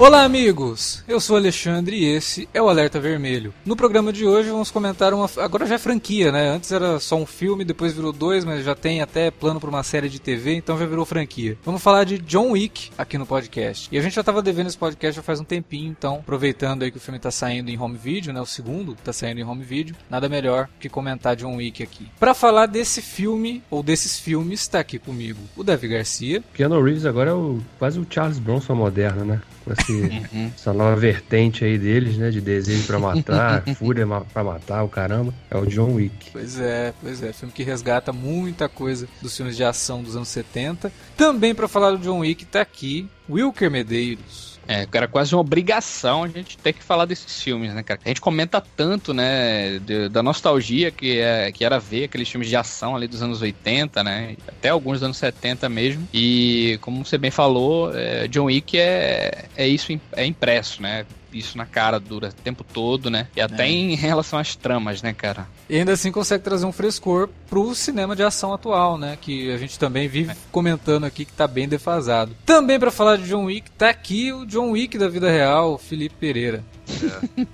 Olá, amigos! Eu sou Alexandre e esse é o Alerta Vermelho. No programa de hoje vamos comentar uma. Agora já é franquia, né? Antes era só um filme, depois virou dois, mas já tem até plano para uma série de TV, então já virou franquia. Vamos falar de John Wick aqui no podcast. E a gente já tava devendo esse podcast já faz um tempinho, então aproveitando aí que o filme tá saindo em home video, né? O segundo tá saindo em home video, nada melhor que comentar John Wick aqui. Para falar desse filme, ou desses filmes, tá aqui comigo o Davi Garcia. Keanu Reeves agora é o, quase o Charles Bronson moderno, né? Com esse, uhum. essa nova vertente aí deles, né? De desejo para matar, fúria para matar, o caramba. É o John Wick. Pois é, pois é. Filme que resgata muita coisa dos filmes de ação dos anos 70. Também para falar do John Wick tá aqui Wilker Medeiros. É, era quase uma obrigação a gente ter que falar desses filmes, né, cara? A gente comenta tanto, né, de, da nostalgia que, é, que era ver aqueles filmes de ação ali dos anos 80, né? Até alguns dos anos 70 mesmo. E, como você bem falou, é, John Wick é, é isso, é impresso, né? isso na cara dura o tempo todo, né? E até é. em relação às tramas, né, cara? E ainda assim consegue trazer um frescor pro cinema de ação atual, né? Que a gente também vive comentando aqui que tá bem defasado. Também para falar de John Wick, tá aqui o John Wick da vida real, o Felipe Pereira. É.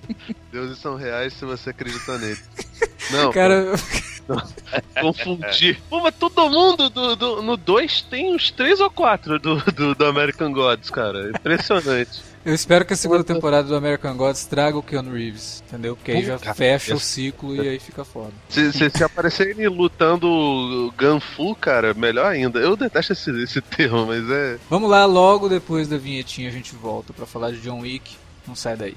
Deuses são reais se você acredita nele. Não. Cara. Confundir. Pô, mas todo mundo do, do no 2 tem uns 3 ou 4 do, do, do American Gods, cara. Impressionante. Eu espero que a segunda temporada do American Gods traga o Keanu Reeves, entendeu? Porque aí já fecha o ciclo e aí fica foda. Se, se, se aparecer ele lutando Gunfu, cara, melhor ainda. Eu detesto esse, esse termo, mas é. Vamos lá, logo depois da vinhetinha a gente volta para falar de John Wick. Não sai daí.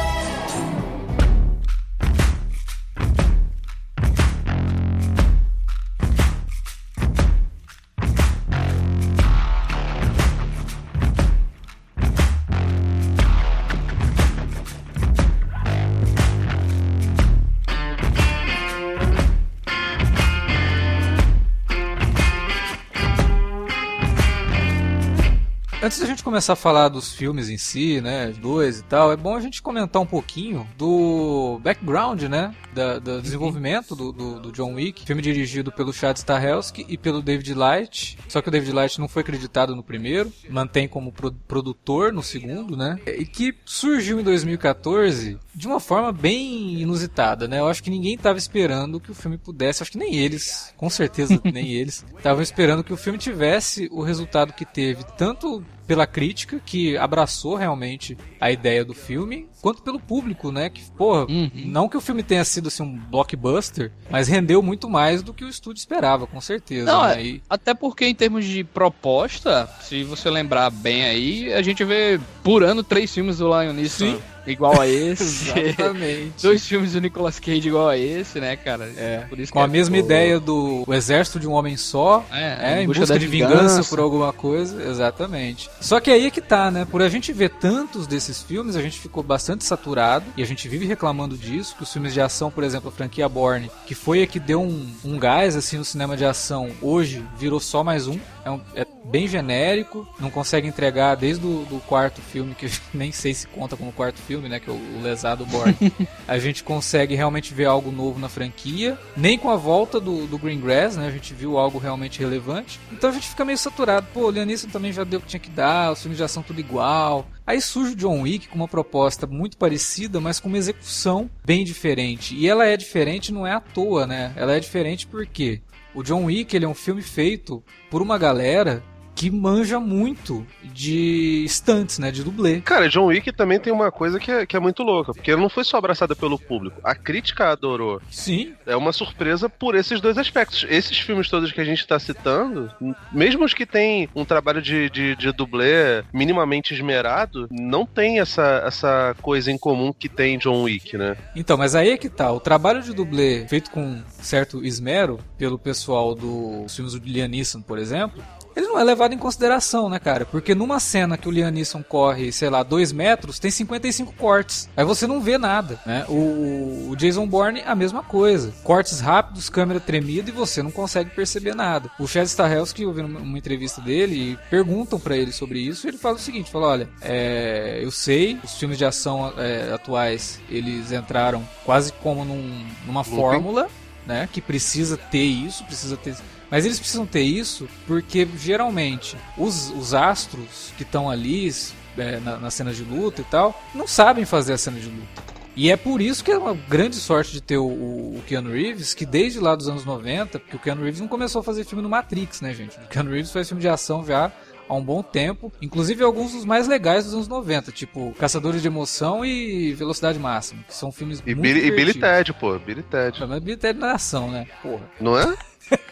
Gente começar a falar dos filmes em si, né, dois e tal, é bom a gente comentar um pouquinho do background, né, da, do desenvolvimento do, do, do, John Wick, filme dirigido pelo Chad Stahelski e pelo David Light, só que o David Light não foi acreditado no primeiro, mantém como pro, produtor no segundo, né, e que surgiu em 2014 de uma forma bem inusitada, né, eu acho que ninguém estava esperando que o filme pudesse, acho que nem eles, com certeza nem eles, estavam esperando que o filme tivesse o resultado que teve, tanto pela crítica, que abraçou realmente a ideia do filme, quanto pelo público, né? Que, porra, uhum. não que o filme tenha sido assim um blockbuster, mas rendeu muito mais do que o estúdio esperava, com certeza. Não, né? e... Até porque em termos de proposta, se você lembrar bem aí, a gente vê por ano três filmes do Lion Neeson. Sim igual a esse. Exatamente. Dois filmes do Nicolas Cage igual a esse, né, cara? É. Com a é mesma ideia do o Exército de um Homem Só, é, é em busca, busca de vingança. vingança por alguma coisa, exatamente. Só que aí é que tá, né? Por a gente ver tantos desses filmes, a gente ficou bastante saturado e a gente vive reclamando disso, que os filmes de ação, por exemplo, a franquia Borne, que foi a que deu um, um gás assim no cinema de ação, hoje virou só mais um. É, um, é bem genérico, não consegue entregar desde o do quarto filme, que nem sei se conta como quarto filme, né, que é o Lesado Born. a gente consegue realmente ver algo novo na franquia, nem com a volta do, do Green Grass, né, a gente viu algo realmente relevante. Então a gente fica meio saturado. Pô, o Leonisson também já deu o que tinha que dar, os filmes já são tudo igual. Aí surge o John Wick com uma proposta muito parecida, mas com uma execução bem diferente. E ela é diferente não é à toa, né? Ela é diferente porque o John Wick ele é um filme feito por uma galera que manja muito de stunts, né? De dublê. Cara, John Wick também tem uma coisa que é, que é muito louca, porque ela não foi só abraçada pelo público. A crítica adorou. Sim. É uma surpresa por esses dois aspectos. Esses filmes todos que a gente tá citando, mesmo os que têm um trabalho de, de, de dublê minimamente esmerado, não tem essa, essa coisa em comum que tem John Wick, né? Então, mas aí é que tá. O trabalho de dublê feito com certo esmero pelo pessoal dos filmes do Liam Neeson, por exemplo, ele não é levado em consideração, né, cara? Porque numa cena que o Liam Neeson corre, sei lá, 2 metros, tem 55 cortes. Aí você não vê nada, né? O, o Jason Bourne, a mesma coisa. Cortes rápidos, câmera tremida e você não consegue perceber nada. O Chad Stahelski, eu vi uma entrevista dele e perguntam para ele sobre isso e ele fala o seguinte, fala, olha, é, eu sei, os filmes de ação é, atuais, eles entraram quase como num, numa fórmula, né? Que precisa ter isso, precisa ter mas eles precisam ter isso porque geralmente os, os astros que estão ali é, na, na cena de luta e tal não sabem fazer a cena de luta. E é por isso que é uma grande sorte de ter o, o, Keanu Reeves, que desde lá dos anos 90, porque o Keanu Reeves não começou a fazer filme no Matrix, né, gente? O Keanu Reeves faz filme de ação já há um bom tempo, inclusive alguns dos mais legais dos anos 90, tipo Caçadores de Emoção e Velocidade Máxima, que são filmes e muito Billy, E Billy Ted, pô, Billy Ted. Mas Billy Ted não é ação, né? Porra. Não é?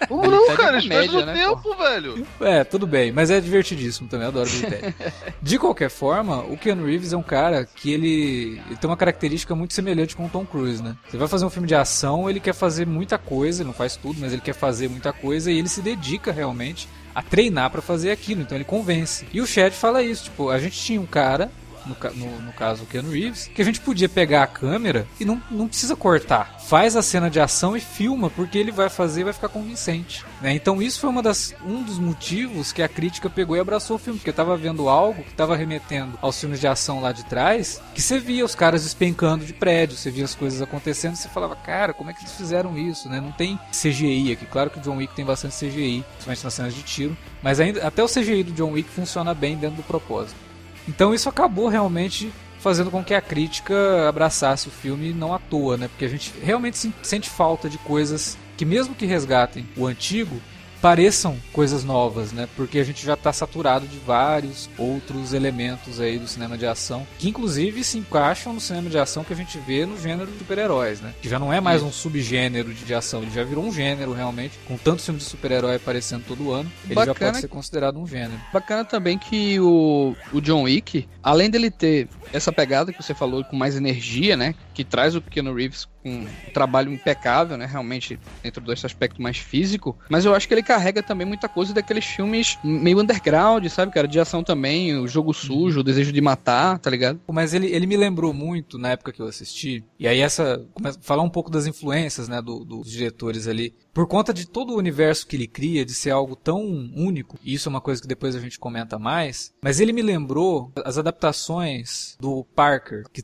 Como não, tá cara? Espera no né, tempo, pô? velho. É, tudo bem, mas é divertidíssimo também, adoro Billy Ted. De qualquer forma, o Keanu Reeves é um cara que ele, ele tem uma característica muito semelhante com o Tom Cruise, né? Você vai fazer um filme de ação, ele quer fazer muita coisa, não faz tudo, mas ele quer fazer muita coisa e ele se dedica realmente a treinar para fazer aquilo, então ele convence. E o Chad fala isso, tipo, a gente tinha um cara no, no, no, caso o Keanu Reeves, que a gente podia pegar a câmera e não, não precisa cortar. Faz a cena de ação e filma, porque ele vai fazer e vai ficar convincente. Né? Então isso foi uma das, um dos motivos que a crítica pegou e abraçou o filme, porque estava vendo algo que estava remetendo aos filmes de ação lá de trás, que você via os caras despencando de prédio, você via as coisas acontecendo, você falava, cara, como é que eles fizeram isso? Né? Não tem CGI aqui. Claro que o John Wick tem bastante CGI, principalmente nas cenas de tiro, mas ainda até o CGI do John Wick funciona bem dentro do propósito. Então isso acabou realmente fazendo com que a crítica abraçasse o filme não à toa, né? Porque a gente realmente sente falta de coisas que mesmo que resgatem o antigo, pareçam coisas novas, né? Porque a gente já está saturado de vários outros elementos aí do cinema de ação, que inclusive se encaixam no cinema de ação que a gente vê no gênero de super-heróis, né? Que já não é mais um subgênero de ação, ele já virou um gênero realmente, com tantos filmes de super-herói aparecendo todo ano, ele Bacana, já pode ser considerado um gênero. Bacana também que o, o John Wick, além dele ter essa pegada que você falou com mais energia, né? Que traz o Keanu Reeves um trabalho impecável, né? Realmente dentro desse aspecto mais físico. Mas eu acho que ele carrega também muita coisa daqueles filmes meio underground, sabe, cara? De ação também, o jogo sujo, o desejo de matar, tá ligado? Mas ele, ele me lembrou muito na época que eu assisti. E aí essa. Falar um pouco das influências, né? Do, dos diretores ali por conta de todo o universo que ele cria, de ser algo tão único, e isso é uma coisa que depois a gente comenta mais, mas ele me lembrou as adaptações do Parker, que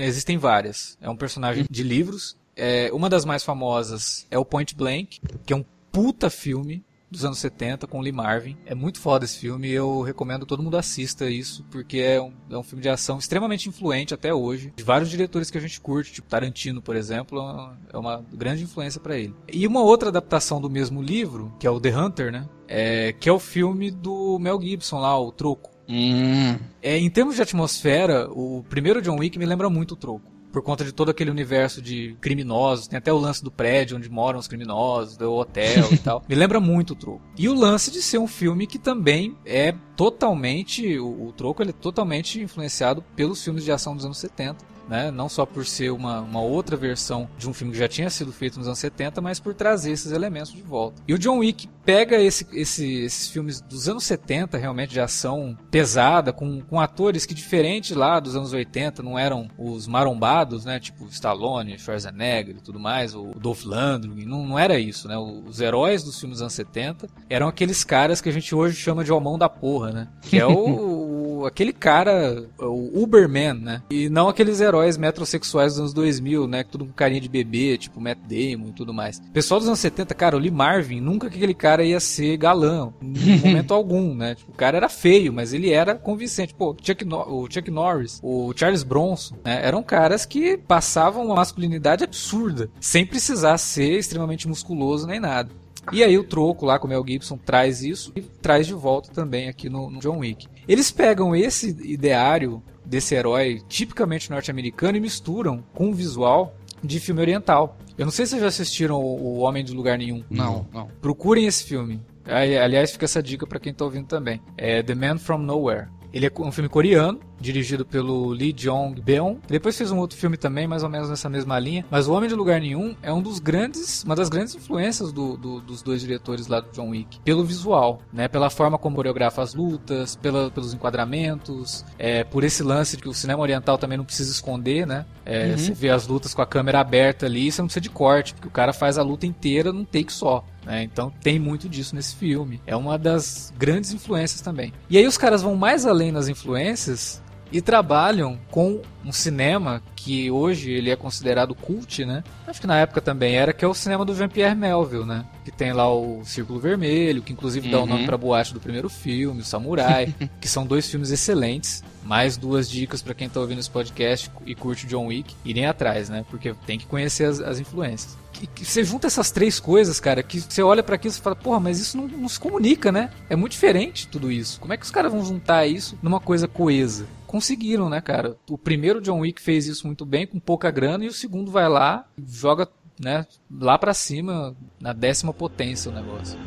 existem várias. É um personagem de livros. É, uma das mais famosas é o Point Blank, que é um puta filme dos anos 70 com Lee Marvin. É muito foda esse filme e eu recomendo todo mundo assista isso, porque é um, é um filme de ação extremamente influente até hoje. De vários diretores que a gente curte, tipo Tarantino, por exemplo, é uma grande influência para ele. E uma outra adaptação do mesmo livro, que é o The Hunter, né? É, que é o filme do Mel Gibson lá, o Troco. Hum. É, em termos de atmosfera, o primeiro John Wick me lembra muito o Troco por conta de todo aquele universo de criminosos. Tem até o lance do prédio onde moram os criminosos, do hotel e tal. Me lembra muito o Troco. E o lance de ser um filme que também é totalmente. O, o Troco ele é totalmente influenciado pelos filmes de ação dos anos 70 né? Não só por ser uma, uma outra versão de um filme que já tinha sido feito nos anos 70, mas por trazer esses elementos de volta. E o John Wick pega esse, esse, esses filmes dos anos 70, realmente de ação pesada, com, com atores que, diferente lá dos anos 80, não eram os marombados, né? Tipo Stallone, Schwarzenegger e tudo mais, o Dolph Lundgren, não, não era isso, né? Os heróis dos filmes dos anos 70 eram aqueles caras que a gente hoje chama de homão da porra, né? Que é o, o aquele cara, o Uberman, né? E não aqueles heróis metrosexuais dos anos 2000, né? Tudo com carinha de bebê, tipo Matt Damon e tudo mais. Pessoal dos anos 70, cara, o Lee Marvin, nunca que aquele cara ia ser galã, em momento algum, né? Tipo, o cara era feio, mas ele era convincente. Pô, Chuck no o Chuck Norris, o Charles Bronson, né? Eram caras que passavam uma masculinidade absurda, sem precisar ser extremamente musculoso nem nada. E aí o troco lá com o Mel Gibson traz isso e traz de volta também aqui no, no John Wick. Eles pegam esse ideário desse herói tipicamente norte-americano e misturam com o visual de filme oriental. Eu não sei se vocês já assistiram O Homem de Lugar Nenhum. Não, não. Procurem esse filme. Aliás, fica essa dica para quem tá ouvindo também. É The Man from Nowhere. Ele é um filme coreano, dirigido pelo Lee Jong-beon. Depois fez um outro filme também, mais ou menos nessa mesma linha. Mas O Homem de Lugar Nenhum é um dos grandes, uma das grandes influências do, do, dos dois diretores lá do John Wick. Pelo visual, né? Pela forma como coreografa as lutas, pela, pelos enquadramentos, é, por esse lance de que o cinema oriental também não precisa esconder, né? É, uhum. Você vê as lutas com a câmera aberta ali, você não precisa de corte, porque o cara faz a luta inteira num take só. Né? Então tem muito disso nesse filme. É uma das grandes influências também. E aí os caras vão mais além nas influências e trabalham com um cinema que hoje ele é considerado cult, né? Acho que na época também era, que é o cinema do Jean-Pierre Melville, né? Que tem lá o Círculo Vermelho, que inclusive uhum. dá o nome uhum. pra boate do primeiro filme, o Samurai, que são dois filmes excelentes. Mais duas dicas para quem tá ouvindo esse podcast e curte John Wick, irem atrás, né? Porque tem que conhecer as, as influências que, que você junta essas três coisas, cara, que você olha para aquilo e fala, porra, mas isso não, não se comunica, né? É muito diferente tudo isso. Como é que os caras vão juntar isso numa coisa coesa? conseguiram, né, cara? O primeiro John Wick fez isso muito bem, com pouca grana, e o segundo vai lá, joga, né, lá para cima, na décima potência o negócio.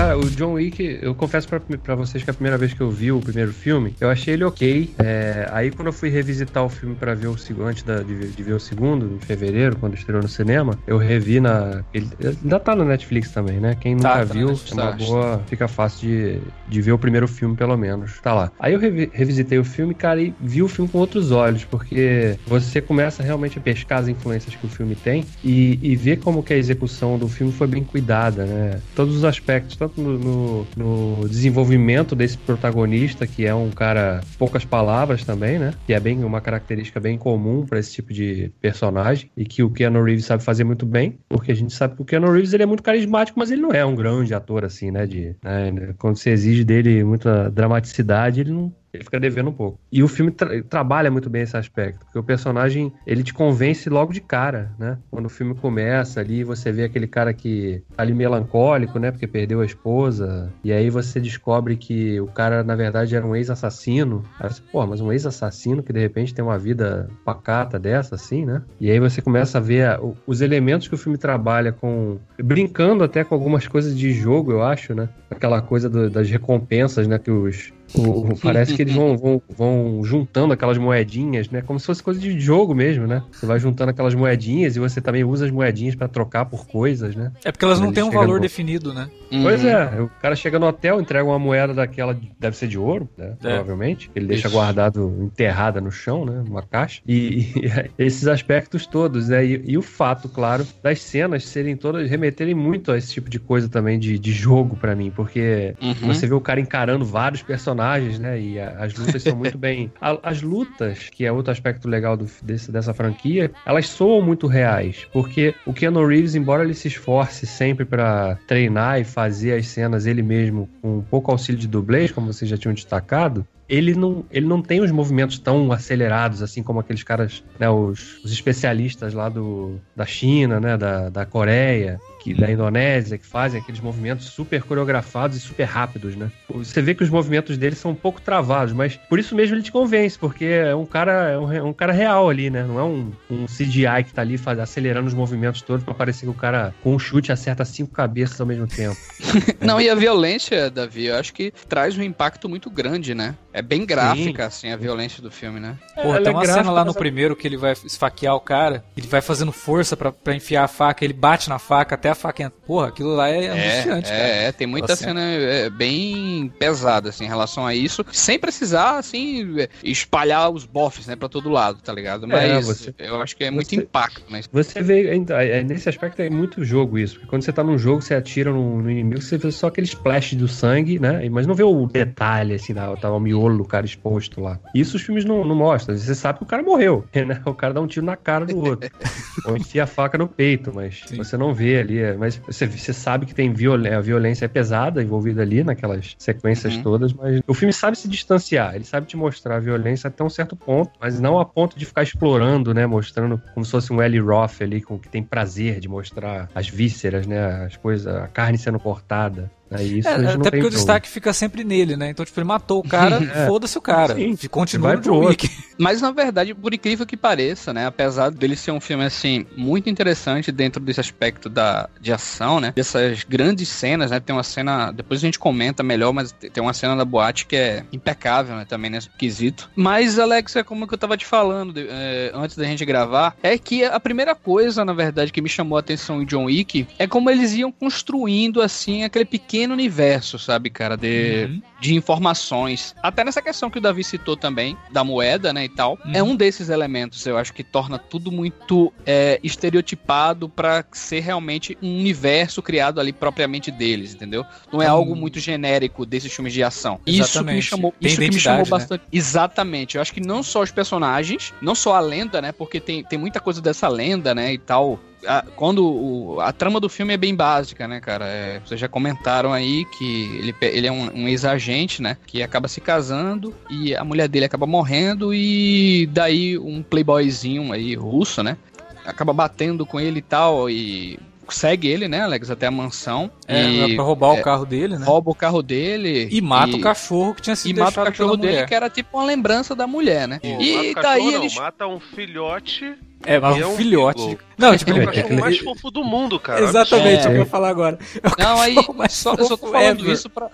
Cara, o John Wick, eu confesso para vocês que a primeira vez que eu vi o primeiro filme, eu achei ele ok. É, aí quando eu fui revisitar o filme para ver o segundo, antes da, de, de, ver o segundo, em fevereiro, quando estreou no cinema, eu revi na. Ele ainda tá no Netflix também, né? Quem nunca tá, tá viu, é uma boa. Fica fácil de, de ver o primeiro filme, pelo menos. Tá lá. Aí eu revi, revisitei o filme, cara, e vi o filme com outros olhos, porque você começa realmente a pescar as influências que o filme tem e, e ver como que a execução do filme foi bem cuidada, né? Todos os aspectos, tanto tanto no, no, desenvolvimento desse protagonista, que é um cara poucas palavras também, né? Que é bem uma característica bem comum para esse tipo de personagem e que o Keanu Reeves sabe fazer muito bem, porque a gente sabe que o Keanu Reeves ele é muito carismático, mas ele não é um grande ator assim, né? De, né? Quando se exige dele muita dramaticidade, ele não ele fica devendo um pouco. E o filme tra trabalha muito bem esse aspecto, porque o personagem, ele te convence logo de cara, né? Quando o filme começa ali, você vê aquele cara que tá ali melancólico, né? Porque perdeu a esposa, e aí você descobre que o cara, na verdade, era um ex-assassino. Aí você, pô, mas um ex-assassino que de repente tem uma vida pacata dessa, assim, né? E aí você começa a ver os elementos que o filme trabalha com... brincando até com algumas coisas de jogo, eu acho, né? Aquela coisa do, das recompensas, né? Que os o, parece que eles vão, vão, vão juntando aquelas moedinhas, né? Como se fosse coisa de jogo mesmo, né? Você vai juntando aquelas moedinhas e você também usa as moedinhas para trocar por coisas, né? É porque elas Quando não têm um valor no... definido, né? Pois é, uhum. o cara chega no hotel, entrega uma moeda daquela, deve ser de ouro, né? É. Provavelmente. Ele deixa Isso. guardado, enterrada no chão, né? Uma caixa. E, e esses aspectos todos, né? E, e, o fato, claro, das cenas serem todas, remeterem muito a esse tipo de coisa também de, de jogo para mim, porque uhum. você vê o cara encarando vários personagens personagens, né? E a, as lutas são muito bem. A, as lutas, que é outro aspecto legal do, desse, dessa franquia, elas soam muito reais. Porque o Keanu Reeves, embora ele se esforce sempre para treinar e fazer as cenas ele mesmo com um pouco auxílio de dublês, como vocês já tinham destacado, ele não, ele não tem os movimentos tão acelerados, assim como aqueles caras, né, os, os especialistas lá do, da China, né, da, da Coreia, que, da Indonésia, que fazem aqueles movimentos super coreografados e super rápidos, né? Você vê que os movimentos dele são um pouco travados, mas por isso mesmo ele te convence, porque é um cara, é um, é um cara real ali, né? Não é um, um CGI que tá ali faz, acelerando os movimentos todos pra parecer que o cara com um chute acerta cinco cabeças ao mesmo tempo. Não, e a violência, Davi, eu acho que traz um impacto muito grande, né? É bem gráfica, Sim. assim, a violência do filme, né? Pô, tem é uma é cena lá no primeiro que ele vai esfaquear o cara, ele vai fazendo força para enfiar a faca, ele bate na faca até a faca entra. Porra, aquilo lá é, é angustiante, é, cara. É, tem muita assim. cena é, bem pesada, assim, em relação a isso, sem precisar, assim, espalhar os bofs, né, pra todo lado, tá ligado? Mas você, eu acho que é muito impacto, né? Você vê, nesse aspecto é muito jogo isso, porque quando você tá num jogo, você atira no, no inimigo, você vê só aquele splash do sangue, né, mas não vê o detalhe, assim, da, tá o miolo do cara exposto lá. Isso os filmes não, não mostram. Você sabe que o cara morreu, né? O cara dá um tiro na cara do outro. ou enfia a faca no peito, mas Sim. você não vê ali ali, mas você, você sabe que tem viol, a violência é pesada envolvida ali naquelas sequências uhum. todas, mas o filme sabe se distanciar, ele sabe te mostrar a violência até um certo ponto, mas não a ponto de ficar explorando, né, mostrando como se fosse um Eli Roth ali, com que tem prazer de mostrar as vísceras, né, as coisas, a carne sendo cortada. Aí isso é, até porque o destaque fica sempre nele, né? Então, tipo, ele matou o cara, é. foda-se o cara. Sim, continua no John Wick. Mas, na verdade, por incrível que pareça, né? Apesar dele ser um filme, assim, muito interessante dentro desse aspecto da, de ação, né? Dessas grandes cenas, né? Tem uma cena, depois a gente comenta melhor, mas tem uma cena da boate que é impecável, né? Também nesse quesito. Mas, Alex, é como que eu tava te falando de, é, antes da gente gravar, é que a primeira coisa, na verdade, que me chamou a atenção em John Wick é como eles iam construindo, assim, aquele pequeno pequeno universo, sabe, cara, de, uhum. de informações. Até nessa questão que o Davi citou também, da moeda, né, e tal. Uhum. É um desses elementos, eu acho, que torna tudo muito é, estereotipado para ser realmente um universo criado ali propriamente deles, entendeu? Não é uhum. algo muito genérico desses filmes de ação. Exatamente. Isso que me chamou, isso que me chamou né? bastante. Exatamente. Eu acho que não só os personagens, não só a lenda, né, porque tem, tem muita coisa dessa lenda, né, e tal, a, quando o, a trama do filme é bem básica, né, cara? É, vocês já comentaram aí que ele, ele é um, um ex-agente, né? Que acaba se casando e a mulher dele acaba morrendo e daí um playboyzinho aí russo, né? Acaba batendo com ele e tal e segue ele, né, Alex, até a mansão. É, e, pra roubar é, o carro dele, né? Rouba o carro dele. E mata e, o cachorro que tinha sido E mata o cachorro dele, mulher. que era tipo uma lembrança da mulher, né? E daí ele. Mata um filhote é, mas um, é um filhote. Filho. Não, tipo, é o cachorro mais fofo do mundo, cara. Exatamente, é. o que eu ia falar agora. É não, aí, só, eu só tô falando ever. isso pra,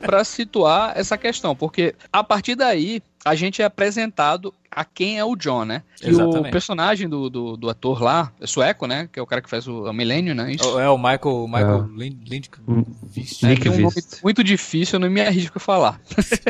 pra situar essa questão, porque a partir daí, a gente é apresentado a quem é o John, né? E Exatamente. o personagem do, do, do, ator lá, é sueco, né? Que é o cara que faz o, o Millennium, né? Isso? É o Michael, Michael é. Lind, Lind, é, Nick um nome muito difícil, eu não me arrisco a falar.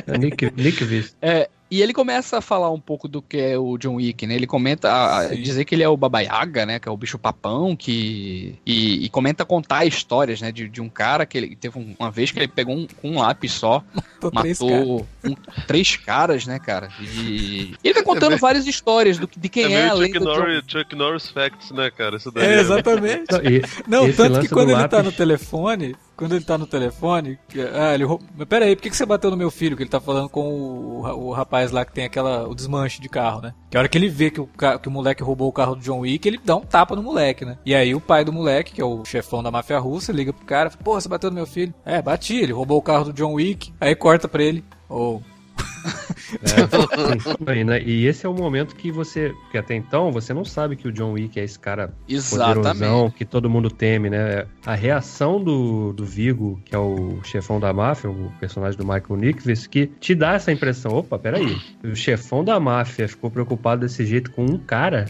É Nick, Nick Vist. É, e ele começa a falar um pouco do que é o John Wick, né? Ele comenta a, a dizer que ele é o Baba Yaga, né? Que é o bicho papão, que. E, e comenta contar histórias, né? De, de um cara que ele teve um, uma vez que ele pegou um, um lápis só, matou, matou três, um, três caras, né, cara? E, e ele vai contando é várias histórias do, de quem é, é a Chuck Norris, John... Chuck Norris Facts, né, cara? Isso daí é, é exatamente. Não, não tanto que quando ele lápis... tá no telefone, quando ele tá no telefone, ah, ele roubou. Mas pera aí, por que, que você bateu no meu filho? Que ele tá falando com o, o, rapaz lá que tem aquela, o desmanche de carro, né? Que a hora que ele vê que o, que o moleque roubou o carro do John Wick, ele dá um tapa no moleque, né? E aí o pai do moleque, que é o chefão da máfia russa, liga pro cara, pô, você bateu no meu filho? É, bati, ele roubou o carro do John Wick, aí corta pra ele, ou oh, é, né? e esse é o momento que você, que até então você não sabe que o John Wick é esse cara Exatamente. poderosão que todo mundo teme, né? A reação do, do Vigo, que é o chefão da máfia, o personagem do Michael Nichols, que te dá essa impressão, opa, peraí, o chefão da máfia ficou preocupado desse jeito com um cara,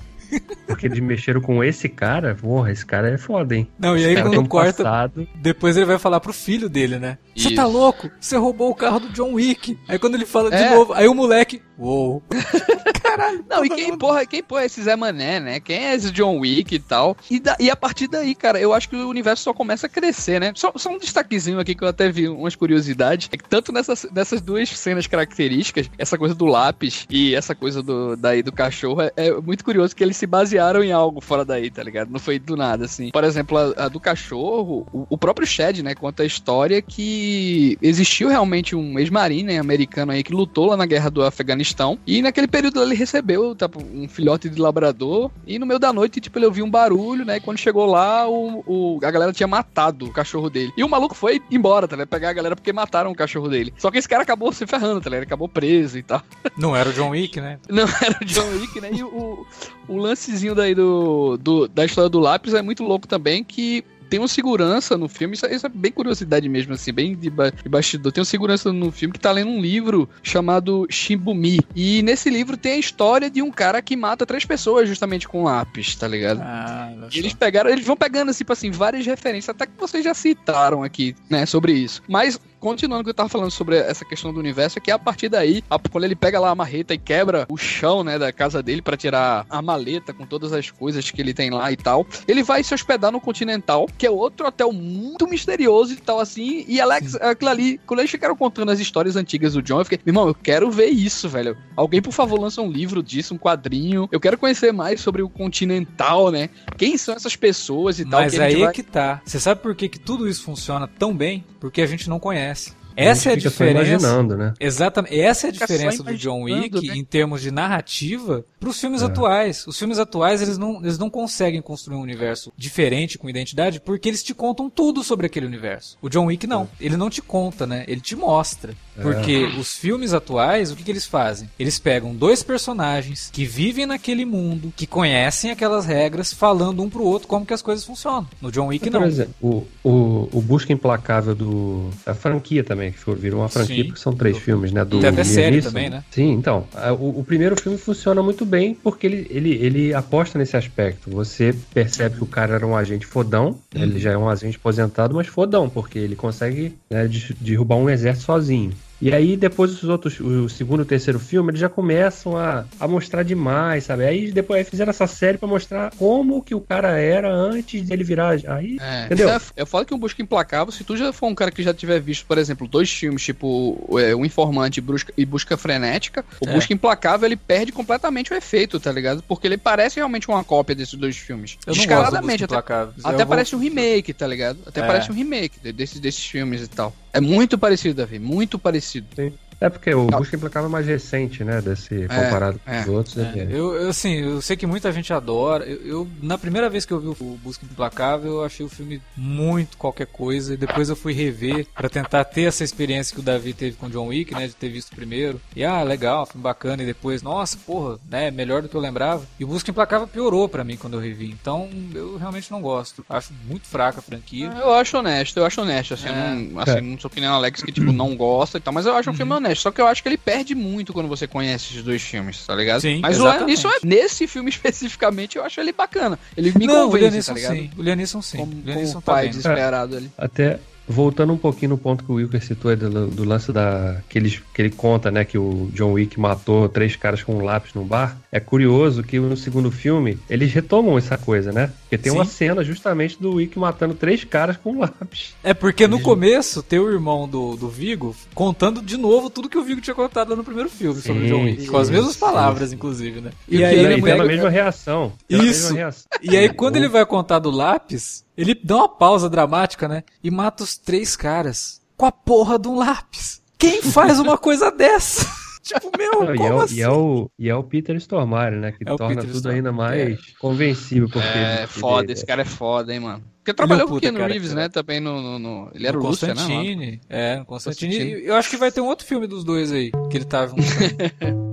porque eles mexeram com esse cara, porra, esse cara é foda, hein? Não, esse e aí quando corta, passado... depois ele vai falar pro filho dele, né? Você tá louco? Você roubou o carro do John Wick. Aí quando ele fala é. de novo, aí o moleque, uou. Caralho. Não, e quem porra, quem porra é esse Zé Mané, né? Quem é esse John Wick e tal? E, da, e a partir daí, cara, eu acho que o universo só começa a crescer, né? Só, só um destaquezinho aqui que eu até vi umas curiosidades. É que tanto nessas, nessas duas cenas características, essa coisa do lápis e essa coisa do, daí do cachorro, é, é muito curioso que eles se basearam em algo fora daí, tá ligado? Não foi do nada, assim. Por exemplo, a, a do cachorro, o, o, próprio Shed, né, conta a história que existiu realmente um ex-marine americano aí que lutou lá na guerra do Afeganistão e naquele período ele recebeu tá, um filhote de labrador e no meio da noite, tipo, ele ouviu um barulho, né, e quando chegou lá, o, o a galera tinha matado o cachorro dele. E o maluco foi embora, tá ligado? Pegar a galera porque mataram o cachorro dele. Só que esse cara acabou se ferrando, tá ligado? Ele acabou preso e tal. Não era o John Wick, né? Não era o John Wick, né? E o, o lancezinho daí do, do, da história do lápis é muito louco também, que tem um segurança no filme, isso, é, isso é bem curiosidade mesmo, assim, bem de, ba de bastidor. Tem um segurança no filme que tá lendo um livro chamado Shimbumi. E nesse livro tem a história de um cara que mata três pessoas justamente com lápis, tá ligado? Ah, eles pegaram, eles vão pegando, assim, tipo assim, várias referências, até que vocês já citaram aqui, né, sobre isso. Mas continuando o que eu tava falando sobre essa questão do universo, é que a partir daí, a, quando ele pega lá a marreta e quebra o chão, né, da casa dele para tirar a maleta com todas as coisas que ele tem lá e tal, ele vai se hospedar no Continental que é outro hotel muito misterioso e tal assim. E Alex, Sim. aquilo ali, quando eles ficaram contando as histórias antigas do John, eu fiquei, irmão, eu quero ver isso, velho. Alguém, por favor, lança um livro disso, um quadrinho. Eu quero conhecer mais sobre o Continental, né? Quem são essas pessoas e tal. Mas aí vai... que tá. Você sabe por que, que tudo isso funciona tão bem? Porque a gente não conhece. Essa é a diferença. Né? Exatamente. Essa é a diferença do John Wick né? em termos de narrativa para os filmes é. atuais. Os filmes atuais eles não, eles não conseguem construir um universo diferente com identidade porque eles te contam tudo sobre aquele universo. O John Wick não. É. Ele não te conta, né? Ele te mostra. É. Porque os filmes atuais, o que, que eles fazem? Eles pegam dois personagens que vivem naquele mundo, que conhecem aquelas regras, falando um pro outro como que as coisas funcionam. No John Wick, não. Por exemplo, o, o, o Busca Implacável do. A franquia também, que virou uma franquia, Sim. porque são três do, filmes, né? Do Tem até série também, né? Sim, então. O, o, primeiro filme funciona muito bem porque ele, ele, ele aposta nesse aspecto. Você percebe que o cara era um agente fodão, hum. ele já é um agente aposentado, mas fodão, porque ele consegue né, derrubar um exército sozinho. E aí, depois os outros, o segundo e o terceiro filme, eles já começam a, a mostrar demais, sabe? Aí depois fizeram essa série para mostrar como que o cara era antes dele virar. Aí, é, entendeu? É, eu falo que um Busca Implacável, se tu já for um cara que já tiver visto, por exemplo, dois filmes, tipo é, O Informante e Busca, e Busca Frenética, o é. Busca Implacável ele perde completamente o efeito, tá ligado? Porque ele parece realmente uma cópia desses dois filmes. Eu Descaradamente. Até, até parece vou... um remake, tá ligado? Até é. parece um remake desses, desses filmes e tal. É muito parecido, Davi, muito parecido. Sim. É porque o Busca Implacável é mais recente, né? Desse, é, comparado é, com os outros. É. é. Eu, eu, assim, eu sei que muita gente adora. Eu, eu, na primeira vez que eu vi o Busca Implacável, eu achei o filme muito qualquer coisa. E depois eu fui rever para tentar ter essa experiência que o Davi teve com John Wick, né? De ter visto primeiro. E ah, legal, filme bacana. E depois, nossa, porra, né? Melhor do que eu lembrava. E o Busca Implacável piorou para mim quando eu revi. Então, eu realmente não gosto. Acho muito fraca a franquia. Eu acho honesto, eu acho honesto. Assim, é. não, assim, não sou que nem o Alex que, tipo, não gosta e tal. Mas eu acho um filme uhum. honesto honesto. Só que eu acho que ele perde muito quando você conhece esses dois filmes, tá ligado? Sim, Mas exatamente. o nesse filme especificamente, eu acho ele bacana. Ele me Não, convence, o tá ligado? Sim. O Lianisson sim. Como, o Lianisson como tá pai bem. desesperado ali. Até, Voltando um pouquinho no ponto que o Wilker citou do, do, lance da. Que ele, que ele conta, né? Que o John Wick matou três caras com um lápis no bar. É curioso que no segundo filme eles retomam essa coisa, né? Porque tem Sim. uma cena justamente do Wick matando três caras com um lápis. É porque no começo tem o irmão do, do Vigo contando de novo tudo que o Vigo tinha contado no primeiro filme sobre o John Wick. Com as mesmas palavras, inclusive, né? E, e aí ele tem a mesma reação. Isso. Mesma reação. E aí quando ele vai contar do lápis ele dá uma pausa dramática, né? E mata os três caras com a porra de um lápis. Quem faz uma coisa dessa? tipo, meu, Não, como e é, o, assim? e, é o, e é o Peter Stormare, né? Que é torna Peter tudo Stormare. ainda mais é. convencível. Porque é, foda, ele, esse cara é foda, hein, mano. Porque trabalhou com o Keanu Reeves, né? Também no, no, no... Ele era no o Lúcia, né? Constantine. É, Constantine. Constantine. Eu acho que vai ter um outro filme dos dois aí, que ele tá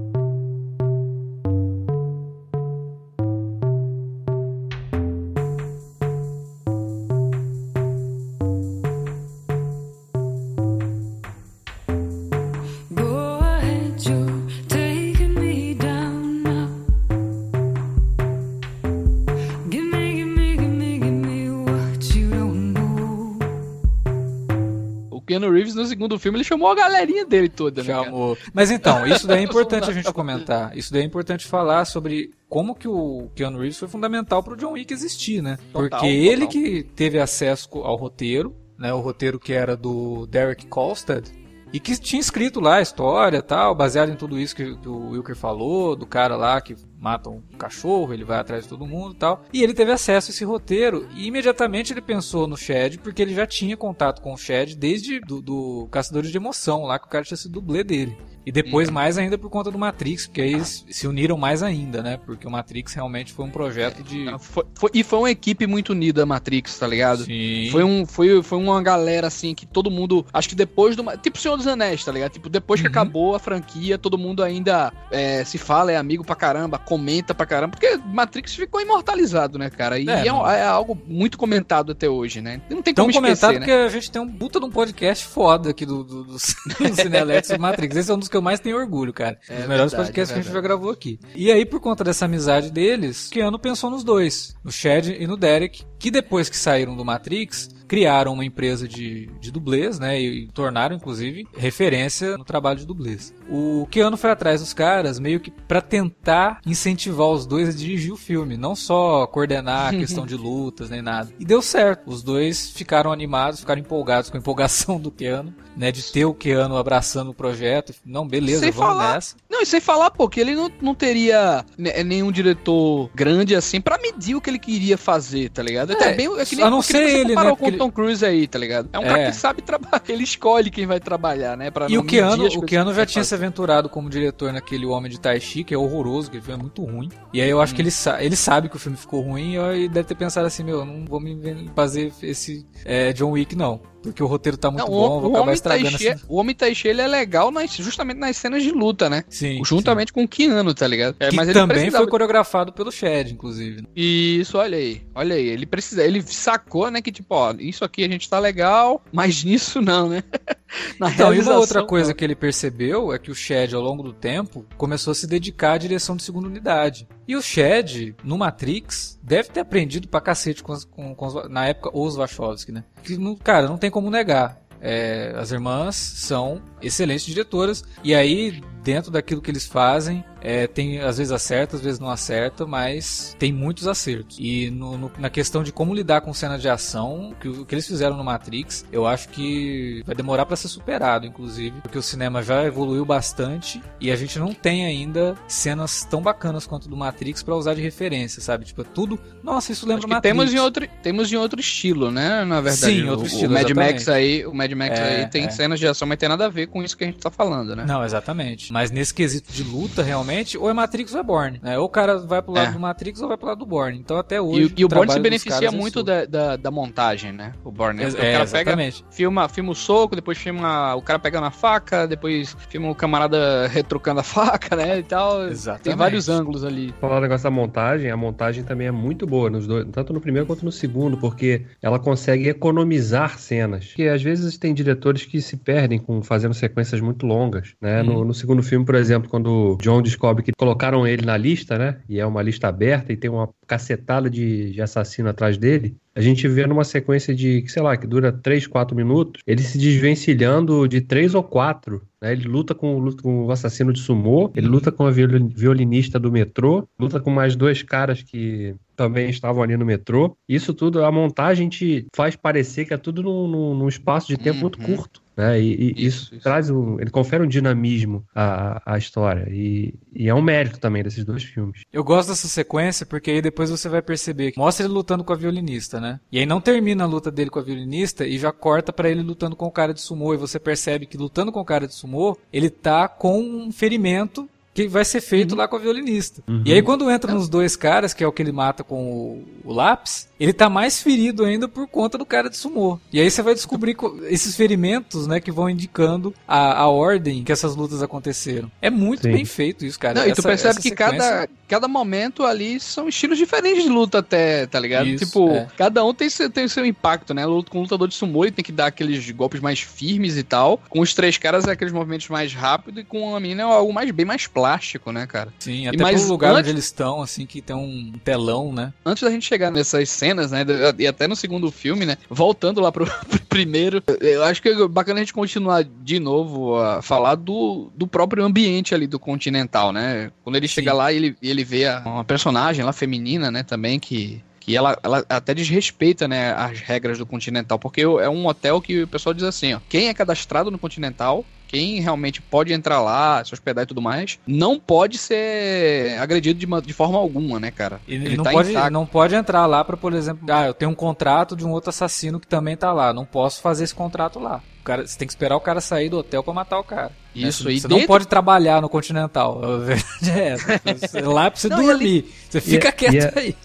Reeves no segundo filme, ele chamou a galerinha dele toda, né? Chamou. Mas então, isso daí é importante a gente comentar. Isso daí é importante falar sobre como que o Keanu Reeves foi fundamental pro John Wick existir, né? Total, Porque total. ele que teve acesso ao roteiro, né? O roteiro que era do Derek Kolstad, e que tinha escrito lá a história tal, baseado em tudo isso que, que o Wilker falou, do cara lá que mata um cachorro, ele vai atrás de todo mundo e tal. E ele teve acesso a esse roteiro e imediatamente ele pensou no Shed, porque ele já tinha contato com o Shed desde do, do Caçadores de Emoção, lá que o cara tinha sido dublê dele. E depois uhum. mais ainda por conta do Matrix, porque aí eles se uniram mais ainda, né? Porque o Matrix realmente foi um projeto de. É, foi, foi, e foi uma equipe muito unida, a Matrix, tá ligado? Sim. Foi, um, foi, foi uma galera, assim, que todo mundo. Acho que depois do. Tipo Senhor dos Anéis, tá ligado? Tipo, depois que uhum. acabou a franquia, todo mundo ainda é, se fala, é amigo pra caramba, comenta pra caramba. Porque Matrix ficou imortalizado, né, cara? E é, é, é algo muito comentado até hoje, né? Não tem Tão como comentado esquecer, que né? a gente tem um puta de um podcast foda aqui do, do, do, do Cinelex Matrix. Esse é um dos que eu mais tenho orgulho, cara. É, Os melhores verdade, podcasts que a gente já gravou aqui. E aí, por conta dessa amizade deles, Keanu pensou nos dois, no Chad e no Derek, que depois que saíram do Matrix, criaram uma empresa de, de dublês, né? E, e tornaram, inclusive, referência no trabalho de dublês. O Keanu foi atrás dos caras meio que para tentar incentivar os dois a dirigir o filme, não só coordenar a questão de lutas nem nada. E deu certo. Os dois ficaram animados, ficaram empolgados com a empolgação do Keanu, né? De ter o Keanu abraçando o projeto. Não, beleza, sem vamos falar, nessa. Não, e sem falar, pô, que ele não, não teria nenhum diretor grande assim para medir o que ele queria fazer, tá ligado? É, é bem, é que nem, a não ser ele, né? com o Tom Cruise aí, tá ligado? É um é. cara que sabe trabalhar, ele escolhe quem vai trabalhar, né? Pra e o Keanu, o Keanu já tinha se aventurado como diretor naquele Homem de Tai Chi, que é horroroso, que ele é muito ruim. E aí eu acho hum. que ele, sa ele sabe que o filme ficou ruim e deve ter pensado assim, meu, não vou me fazer esse é, John Wick, não porque o roteiro tá muito não, bom, o, vou acabar estragando Taishi, assim. O Homem Taishi, ele é legal nas, justamente nas cenas de luta, né? Sim. Juntamente sim. com o Keanu, tá ligado? É, mas ele também precisava... foi coreografado pelo Shed, inclusive. Isso, olha aí. Olha aí. Ele precisa, ele sacou, né, que tipo, ó, isso aqui a gente tá legal, mas nisso não, né? Na então, e uma outra coisa não. que ele percebeu é que o Shed, ao longo do tempo, começou a se dedicar à direção de segunda unidade. E o Shed, no Matrix, deve ter aprendido pra cacete com, com, com na época, os Wachowski, né? Que, cara, não tem como negar. É, as irmãs são excelentes diretoras. E aí, dentro daquilo que eles fazem, é, tem às vezes acerta, às vezes não acerta, mas tem muitos acertos. E no, no, na questão de como lidar com cena de ação, que o que eles fizeram no Matrix, eu acho que vai demorar para ser superado, inclusive, porque o cinema já evoluiu bastante e a gente não tem ainda cenas tão bacanas quanto do Matrix para usar de referência, sabe? Tipo, é tudo, nossa, isso lembra Matrix. Temos em outro, temos em outro estilo, né? Na verdade, Sim, outro o, estilo. O Mad exatamente. Max aí, o Mad Max é, aí tem é. cenas de ação, mas tem nada a ver com isso que a gente tá falando, né? Não, exatamente. Mas nesse quesito de luta, realmente, ou é Matrix ou é Born. Né? Ou o cara vai pro lado é. do Matrix ou vai pro lado do Born. Então até hoje. E, e o Born se beneficia é muito da, da, da, montagem, né? O Born. Né? É, o cara exatamente. pega, filma, filma o soco, depois filma o cara pegando a faca, depois filma o camarada retrucando a faca, né? E tal. Exatamente. Tem vários ângulos ali. Falar o negócio da montagem, a montagem também é muito boa, nos dois, tanto no primeiro quanto no segundo, porque ela consegue economizar cenas. Porque às vezes tem diretores que se perdem com fazendo sequências muito longas, né? Hum. No, no segundo filme, por exemplo, quando o John descobre que colocaram ele na lista, né? E é uma lista aberta e tem uma cacetada de, de assassino atrás dele. A gente vê numa sequência de, sei lá, que dura 3, 4 minutos, ele se desvencilhando de 3 ou 4. Né? Ele luta com, luta com o assassino de sumô, ele luta com a violinista do metrô, luta com mais dois caras que também estavam ali no metrô. Isso tudo, a montagem te faz parecer que é tudo num, num, num espaço de tempo uhum. muito curto. Né? E, e isso, isso, traz um. Ele confere um dinamismo à, à história. E, e, é um mérito também desses dois filmes. Eu gosto dessa sequência porque aí depois você vai perceber que mostra ele lutando com a violinista, né? E aí não termina a luta dele com a violinista e já corta para ele lutando com o cara de sumô. E você percebe que lutando com o cara de sumô, ele tá com um ferimento que vai ser feito uhum. lá com a violinista. Uhum. E aí quando entra nos dois caras, que é o que ele mata com o, o lápis, ele tá mais ferido ainda por conta do cara de sumô. E aí você vai descobrir esses ferimentos, né, que vão indicando a, a ordem que essas lutas aconteceram. É muito Sim. bem feito isso, cara. Não, essa, e tu percebe que sequência... cada, cada momento ali são estilos diferentes de luta até, tá ligado? Isso, tipo, é. cada um tem, seu, tem o seu impacto, né? Com o lutador de sumô ele tem que dar aqueles golpes mais firmes e tal. Com os três caras é aqueles movimentos mais rápidos e com a mina é algo mais, bem mais plástico, né, cara? Sim, até e mais, lugar antes... onde eles estão, assim, que tem um telão, né? Antes da gente chegar nessas cenas, né? E até no segundo filme, né? Voltando lá pro, pro primeiro, eu acho que é bacana a gente continuar de novo a falar do, do próprio ambiente ali do Continental, né? Quando ele Sim. chega lá, ele, ele vê uma personagem lá feminina, né, também, que que ela, ela até desrespeita né, as regras do Continental, porque é um hotel que o pessoal diz assim, ó, quem é cadastrado no Continental quem realmente pode entrar lá, se hospedar e tudo mais, não pode ser agredido de, uma, de forma alguma, né, cara? Ele, ele não, tá pode, não pode entrar lá para, por exemplo, ah, eu tenho um contrato de um outro assassino que também tá lá, não posso fazer esse contrato lá. O cara, você tem que esperar o cara sair do hotel para matar o cara. Né? Isso, né? Você dentro... não pode trabalhar no Continental. A verdade é essa. lá pra você não, dormir. Ele... Você fica e, quieto e aí.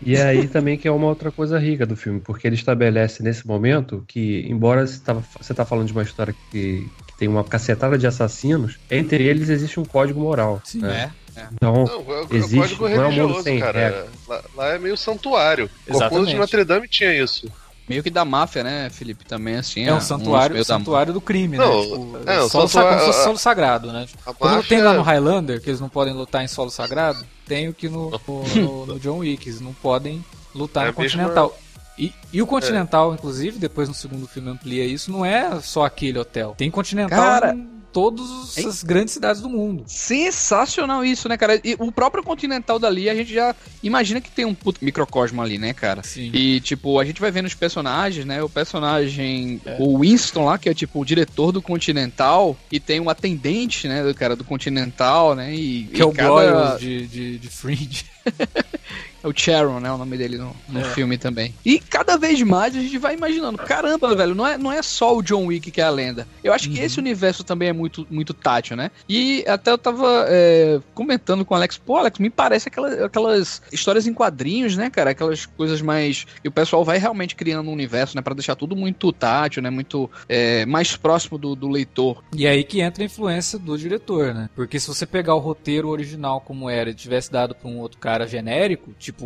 E aí também que é uma outra coisa rica do filme, porque ele estabelece nesse momento que, embora você está tá falando de uma história que, tem uma cacetada de assassinos, entre eles existe um código moral. Sim, né? é. Então, não, é, existe, é código não é um mundo sem cara. Lá, lá, é meio santuário. O de Notre Dame tinha isso. Meio que da máfia, né, Felipe? Também, assim. É um santuário, um santuário do crime, né? não, né? Tipo, é, solo, santuário, como se solo sagrado, né? Como máfia... tem lá no Highlander, que eles não podem lutar em solo sagrado, tem o que no, no, no John Wick, eles não podem lutar é no Continental. E, e o Continental, é. inclusive, depois no segundo filme amplia isso, não é só aquele hotel. Tem Continental Cara, todas as grandes cidades do mundo. Sensacional isso, né, cara? E o próprio Continental dali, a gente já imagina que tem um puto microcosmo ali, né, cara? Sim. E, tipo, a gente vai vendo os personagens, né? O personagem, é. o Winston lá, que é, tipo, o diretor do Continental, e tem um atendente, né, do cara do Continental, né? E, que e é o cada... de, de, de Fringe. É o Sharon, né? O nome dele no, no é. filme também. E cada vez mais a gente vai imaginando, caramba, velho, não é, não é só o John Wick que é a lenda. Eu acho uhum. que esse universo também é muito, muito tátil, né? E até eu tava é, comentando com o Alex, pô, Alex, me parece aquelas, aquelas histórias em quadrinhos, né, cara? Aquelas coisas mais. E o pessoal vai realmente criando um universo, né? Pra deixar tudo muito tátil, né? Muito é, mais próximo do, do leitor. E aí que entra a influência do diretor, né? Porque se você pegar o roteiro original como era e tivesse dado pra um outro cara genérico, tipo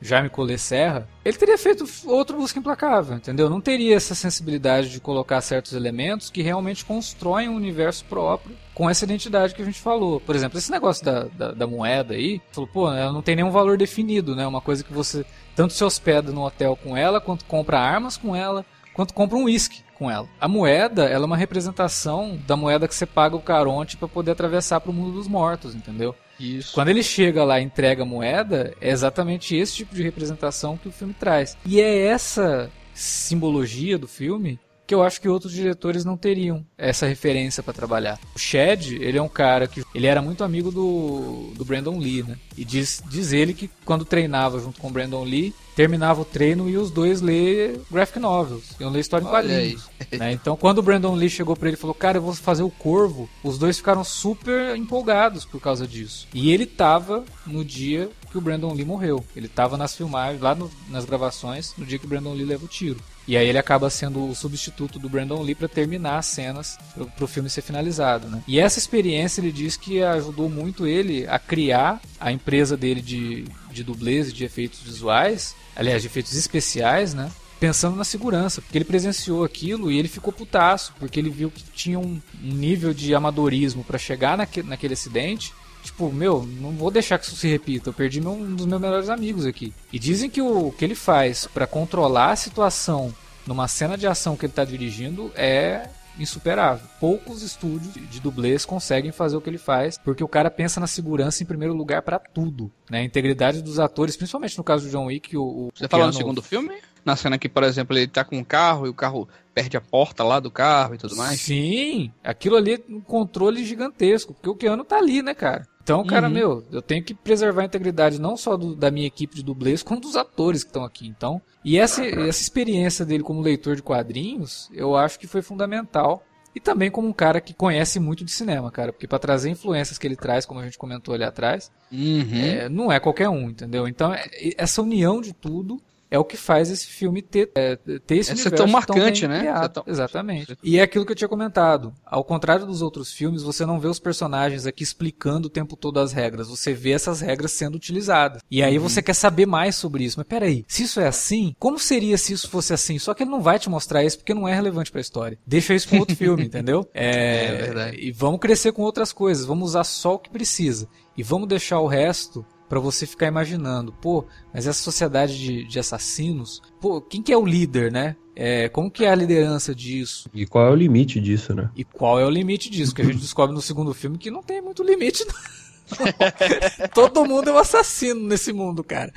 Jaime Collet Serra, ele teria feito outro Busca Implacável, entendeu? Não teria essa sensibilidade de colocar certos elementos que realmente constroem um universo próprio com essa identidade que a gente falou. Por exemplo, esse negócio da, da, da moeda aí, falou, pô, ela não tem nenhum valor definido, né? Uma coisa que você tanto se hospeda no hotel com ela, quanto compra armas com ela, quanto compra um uísque com ela. A moeda, ela é uma representação da moeda que você paga o Caronte para poder atravessar para o mundo dos mortos, entendeu? Isso. Quando ele chega lá e entrega a moeda, é exatamente esse tipo de representação que o filme traz. E é essa simbologia do filme que eu acho que outros diretores não teriam essa referência para trabalhar. O Shed, ele é um cara que ele era muito amigo do, do Brandon Lee, né? E diz, diz ele que quando treinava junto com o Brandon Lee, terminava o treino e os dois lê graphic novels, iam ler história em quadrinhos. Né? Então, quando o Brandon Lee chegou para ele e falou, cara, eu vou fazer o Corvo, os dois ficaram super empolgados por causa disso. E ele tava no dia que o Brandon Lee morreu. Ele tava nas filmagens, lá no, nas gravações, no dia que o Brandon Lee leva o tiro. E aí ele acaba sendo o substituto do Brandon Lee para terminar as cenas para o filme ser finalizado, né? E essa experiência ele diz que ajudou muito ele a criar a empresa dele de, de dublês e de efeitos visuais, aliás, de efeitos especiais, né? Pensando na segurança, porque ele presenciou aquilo e ele ficou putaço, porque ele viu que tinha um, nível de amadorismo para chegar naque, naquele acidente tipo, meu, não vou deixar que isso se repita. Eu perdi meu, um dos meus melhores amigos aqui. E dizem que o que ele faz para controlar a situação numa cena de ação que ele tá dirigindo é insuperável. Poucos estúdios de dublês conseguem fazer o que ele faz, porque o cara pensa na segurança em primeiro lugar para tudo, né? A integridade dos atores, principalmente no caso do John Wick, o, o Você falou no segundo filme? Na cena que, por exemplo, ele tá com um carro e o carro perde a porta lá do carro e tudo mais? Sim, aquilo ali é um controle gigantesco, porque o Keanu tá ali, né, cara? Então, cara, uhum. meu, eu tenho que preservar a integridade não só do, da minha equipe de dublês, como dos atores que estão aqui. Então, e essa, essa experiência dele como leitor de quadrinhos, eu acho que foi fundamental. E também como um cara que conhece muito de cinema, cara. Porque para trazer influências que ele traz, como a gente comentou ali atrás, uhum. é, não é qualquer um, entendeu? Então, é, essa união de tudo é o que faz esse filme ter, é, ter esse Esse é tão marcante, tão né? É tão... Exatamente. E é aquilo que eu tinha comentado. Ao contrário dos outros filmes, você não vê os personagens aqui explicando o tempo todo as regras. Você vê essas regras sendo utilizadas. E aí uhum. você quer saber mais sobre isso. Mas peraí, se isso é assim, como seria se isso fosse assim? Só que ele não vai te mostrar isso porque não é relevante para a história. Deixa isso para outro filme, entendeu? É, é verdade. E vamos crescer com outras coisas. Vamos usar só o que precisa. E vamos deixar o resto para você ficar imaginando, pô, mas essa sociedade de, de assassinos, pô, quem que é o líder, né? É, como que é a liderança disso? E qual é o limite disso, né? E qual é o limite disso? Que a gente descobre no segundo filme que não tem muito limite. Todo mundo é um assassino nesse mundo, cara.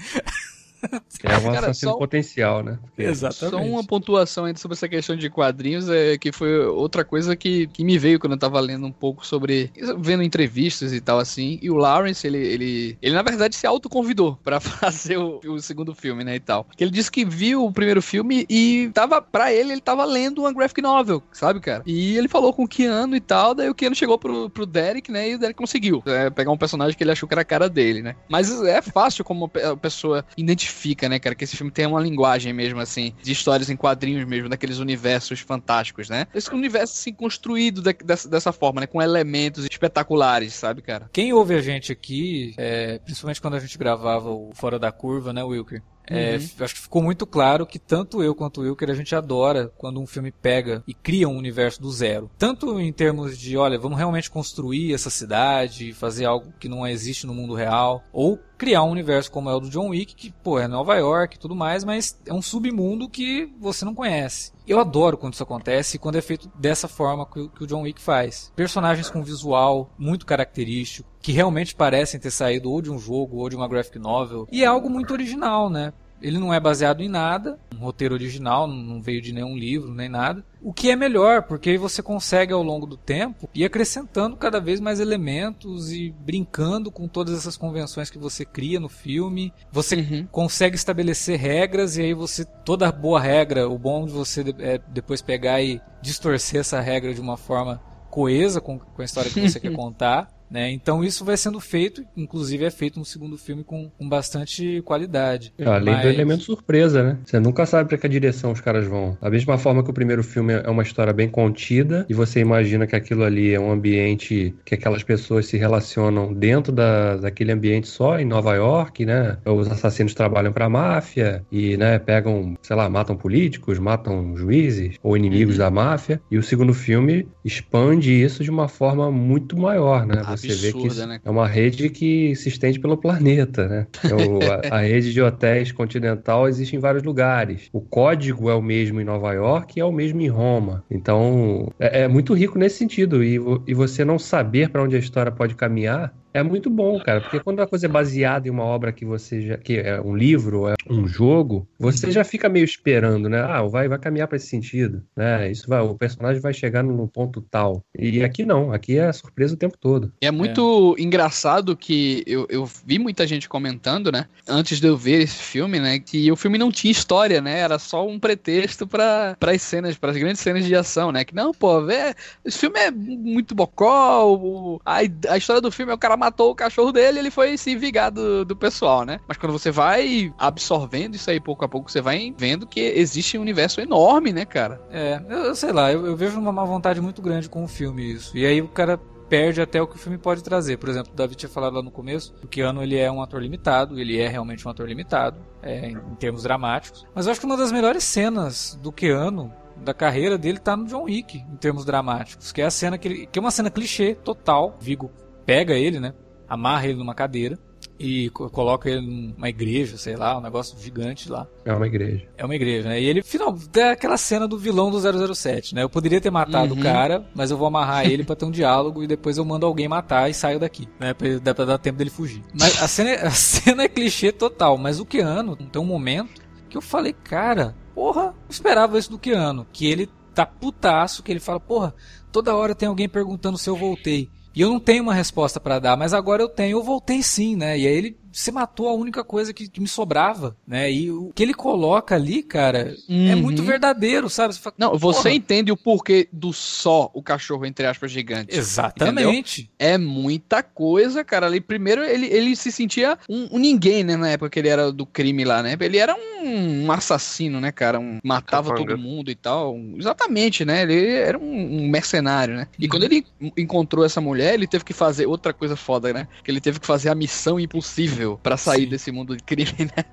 É um Cara, assassino só... potencial, né? Porque... Exatamente. Só uma pontuação ainda sobre essa questão de quadrinhos, é que foi outra coisa que, que me veio quando eu tava lendo um pouco sobre. vendo entrevistas e tal assim. E o Lawrence, ele, ele, ele na verdade se autoconvidou para fazer o, o, segundo filme, né? E tal. Que ele disse que viu o primeiro filme e tava, pra ele, ele tava lendo uma graphic novel, sabe, cara? E ele falou com o Keanu e tal, daí o Keanu chegou pro, pro Derek, né? E o Derek conseguiu é, pegar um personagem que ele achou que era a cara dele, né? Mas é fácil como a pessoa identificar identifica, né, cara, que esse filme tem uma linguagem mesmo, assim, de histórias em quadrinhos mesmo, daqueles universos fantásticos, né? Esse universo, assim, construído de, dessa, dessa forma, né, com elementos espetaculares, sabe, cara? Quem ouve a gente aqui, é, principalmente quando a gente gravava o Fora da Curva, né, Wilker? É, uhum. Acho que ficou muito claro que tanto eu quanto o Wilker a gente adora quando um filme pega e cria um universo do zero. Tanto em termos de, olha, vamos realmente construir essa cidade, fazer algo que não existe no mundo real, ou criar um universo como é o do John Wick, que, pô, é Nova York e tudo mais, mas é um submundo que você não conhece. Eu adoro quando isso acontece e quando é feito dessa forma que, que o John Wick faz. Personagens com visual muito característico, que realmente parecem ter saído ou de um jogo ou de uma graphic novel. E é algo muito original, né? Ele não é baseado em nada, um roteiro original, não veio de nenhum livro nem nada. O que é melhor, porque aí você consegue ao longo do tempo ir acrescentando cada vez mais elementos e brincando com todas essas convenções que você cria no filme. Você uhum. consegue estabelecer regras e aí você toda boa regra, o bom de você é depois pegar e distorcer essa regra de uma forma coesa com, com a história que você quer contar. Né? Então isso vai sendo feito, inclusive é feito no segundo filme com, com bastante qualidade. É, além Mas... do elemento surpresa, né? Você nunca sabe para que direção os caras vão. Da mesma forma que o primeiro filme é uma história bem contida e você imagina que aquilo ali é um ambiente que aquelas pessoas se relacionam dentro da, daquele ambiente só em Nova York, né? Os assassinos trabalham para a máfia e, né, pegam, sei lá, matam políticos, matam juízes ou inimigos uhum. da máfia. E o segundo filme expande isso de uma forma muito maior, né? Ah, você vê que né? é uma rede que se estende pelo planeta, né? É a, a, rede de hotéis continental existe em vários lugares. O código é o mesmo em Nova York e é o mesmo em Roma. Então, é, é muito rico nesse sentido. E, e você não saber para onde a história pode caminhar é muito bom, cara, porque quando a coisa é baseada em uma obra que você já. que é um livro, é um jogo, você já fica meio esperando, né? Ah, vai, vai caminhar para esse sentido, né? Isso vai, o personagem vai chegar no ponto tal. E aqui não, aqui é surpresa o tempo todo. E é muito é. engraçado que eu, eu vi muita gente comentando, né? Antes de eu ver esse filme, né? Que o filme não tinha história, né? Era só um pretexto para as cenas, para as grandes cenas de ação, né? Que não, pô, vê, esse filme é muito bocó, a, a história do filme é o cara matou o cachorro dele ele foi se vingar do, do pessoal, né? Mas quando você vai absorvendo isso aí pouco a pouco, você vai vendo que existe um universo enorme, né, cara? É, eu, eu sei lá, eu, eu vejo uma má vontade muito grande com o filme isso. E aí o cara perde até o que o filme pode trazer. Por exemplo, o David tinha falado lá no começo, o Keanu ele é um ator limitado, ele é realmente um ator limitado, é, em, em, termos dramáticos. Mas eu acho que uma das melhores cenas do Keanu da carreira dele tá no John Wick, em termos dramáticos, que é a cena que, ele, que é uma cena clichê total. Vigo pega ele, né? Amarra ele numa cadeira e coloca ele numa igreja, sei lá, um negócio gigante lá. É uma igreja. É uma igreja, né? E ele, final, dá aquela cena do vilão do 007, né? Eu poderia ter matado uhum. o cara, mas eu vou amarrar ele para ter um diálogo e depois eu mando alguém matar e saio daqui, né? Pra, pra dar tempo dele fugir. Mas a cena, é, a cena é clichê total, mas o Keanu tem um momento que eu falei, cara, porra, eu esperava isso do Keanu, que ele tá putaço, que ele fala, porra, toda hora tem alguém perguntando se eu voltei. E eu não tenho uma resposta para dar, mas agora eu tenho. Eu voltei sim, né? E aí ele você matou a única coisa que, que, me sobrava, né? E o que ele coloca ali, cara, é uhum. é muito verdadeiro, sabe? Você fala, não, você porra. entende o porquê do só o cachorro, entre aspas, gigante. Exatamente. Entendeu? É muita coisa, cara. Ali, primeiro, ele, ele se sentia um, um, ninguém, né? Na época que ele era do crime lá, né? Ele era um, um assassino, né, cara? Um, matava Capanga. todo mundo e tal. Exatamente, né? Ele era um, mercenário, né? E uhum. quando ele encontrou essa mulher, ele teve que fazer outra coisa foda, né? Que ele teve que fazer a missão impossível impossível para sair Sim. desse mundo de crime, né?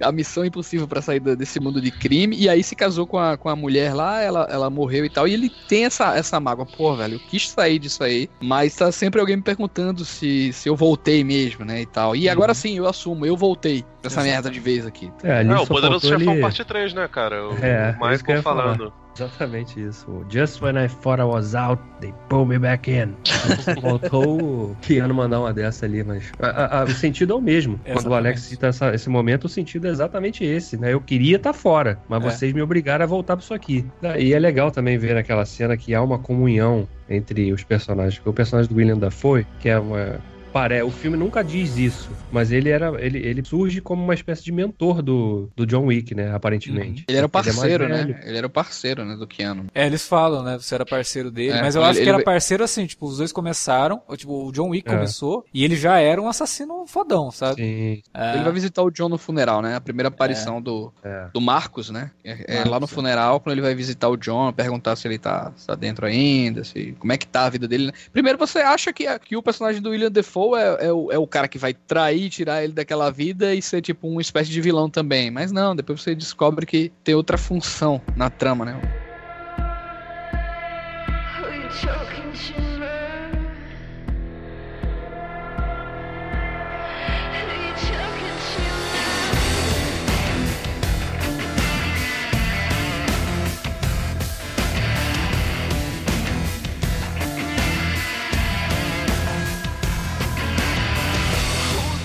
A missão impossível para sair desse mundo de crime. E aí se casou com a, com a mulher lá, ela, ela morreu e tal. E ele tem essa, essa mágoa. Pô, velho, eu quis sair disso aí. Mas tá sempre alguém me perguntando se, se eu voltei mesmo, né? E tal. E agora uhum. sim, eu assumo, eu voltei dessa Exato. merda de vez aqui. É, ali é o Poderoso Chefão ele... parte 3, né, cara? O é, Michael falando. Falar. Exatamente isso. Just when I thought I was out, they pulled me back in. Faltou o Keanu mandar uma dessa ali, mas a, a, o sentido é o mesmo. Exatamente. Quando o Alex cita essa, esse momento, o sentido é exatamente esse, né? Eu queria estar tá fora, mas é. vocês me obrigaram a voltar para isso aqui. E é legal também ver naquela cena que há uma comunhão entre os personagens. O personagem do William Dafoe, que é uma Paré, o filme nunca diz isso, mas ele era ele, ele surge como uma espécie de mentor do, do John Wick, né, aparentemente. Uhum. Ele era o parceiro, ele é né? Ele era o parceiro, né, do Keanu. É, eles falam, né, você era parceiro dele, é, mas eu acho ele, que era parceiro assim, tipo, os dois começaram, tipo, o John Wick é. começou e ele já era um assassino fodão, sabe? Sim. É. Ele vai visitar o John no funeral, né? A primeira aparição do, é. do Marcos, né? É, Marcos, lá no funeral, quando ele vai visitar o John, perguntar se ele tá, tá dentro ainda, se como é que tá a vida dele. Né? Primeiro você acha que, que o personagem do William Defoe Defoe é, é, o, é o cara que vai trair, tirar ele daquela vida e ser tipo uma espécie de vilão também. Mas não, depois você descobre que tem outra função na trama, né? Who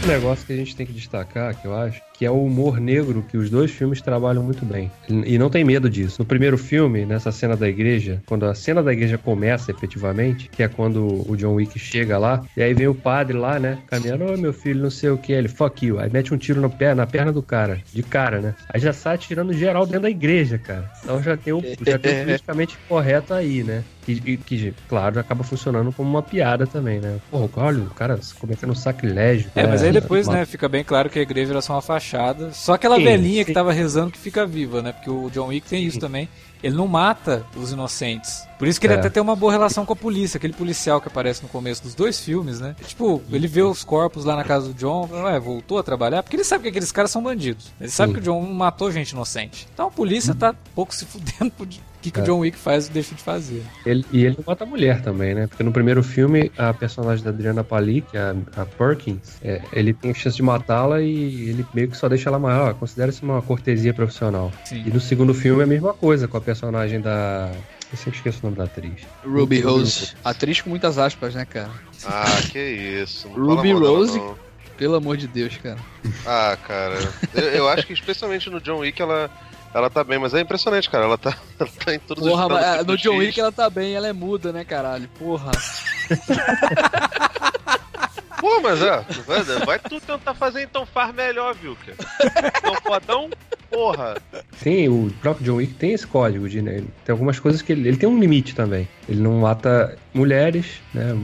outro negócio que a gente tem que destacar, que eu acho, que é o humor negro que os dois filmes trabalham muito bem. E não tem medo disso. No primeiro filme, nessa cena da igreja, quando a cena da igreja começa efetivamente, que é quando o John Wick chega lá, e aí vem o padre lá, né, caminhando, ô oh, meu filho, não sei o que, ele, fuck you. Aí mete um tiro no pé, na perna do cara, de cara, né? Aí já sai tirando geral dentro da igreja, cara. Então já tem o, já tem o politicamente correto aí, né? Que, que, claro, acaba funcionando como uma piada também, né? Pô, olha, o cara cometendo um sacrilégio. É, né? mas aí depois, né, fica bem claro que a igreja era só uma fachada. Só aquela sim, velhinha sim. que tava rezando que fica viva, né? Porque o John Wick tem isso sim. também. Ele não mata os inocentes. Por isso que ele é. até tem uma boa relação com a polícia, aquele policial que aparece no começo dos dois filmes, né? Tipo, ele vê os corpos lá na casa do John, ué, voltou a trabalhar, porque ele sabe que aqueles caras são bandidos. Ele sabe que o John matou gente inocente. Então a polícia tá pouco se fudendo que, que é. o John Wick faz e deixa de fazer. Ele, e ele não mata a mulher também, né? Porque no primeiro filme, a personagem da Adriana Palik, a, a Perkins, é, ele tem chance de matá-la e ele meio que só deixa ela maior. Considera isso uma cortesia profissional. Sim. E no segundo filme é a mesma coisa, com a personagem da. Eu sempre esqueço o nome da atriz. Ruby Rose. Atriz com muitas aspas, né, cara? Ah, que isso. Não Ruby Rose. Pelo amor de Deus, cara. Ah, cara. eu, eu acho que especialmente no John Wick ela ela tá bem, mas é impressionante, cara. Ela tá, ela tá em todos Porra, os mas, No John Wick ela tá bem, ela é muda, né, caralho? Porra. Pô, mas é, vai, vai tu tentar fazer então far melhor, viu, cara? Então fodão, porra. Sim, o próprio John Wick tem esse código de, né, tem algumas coisas que ele, ele tem um limite também. Ele não mata mulheres, né,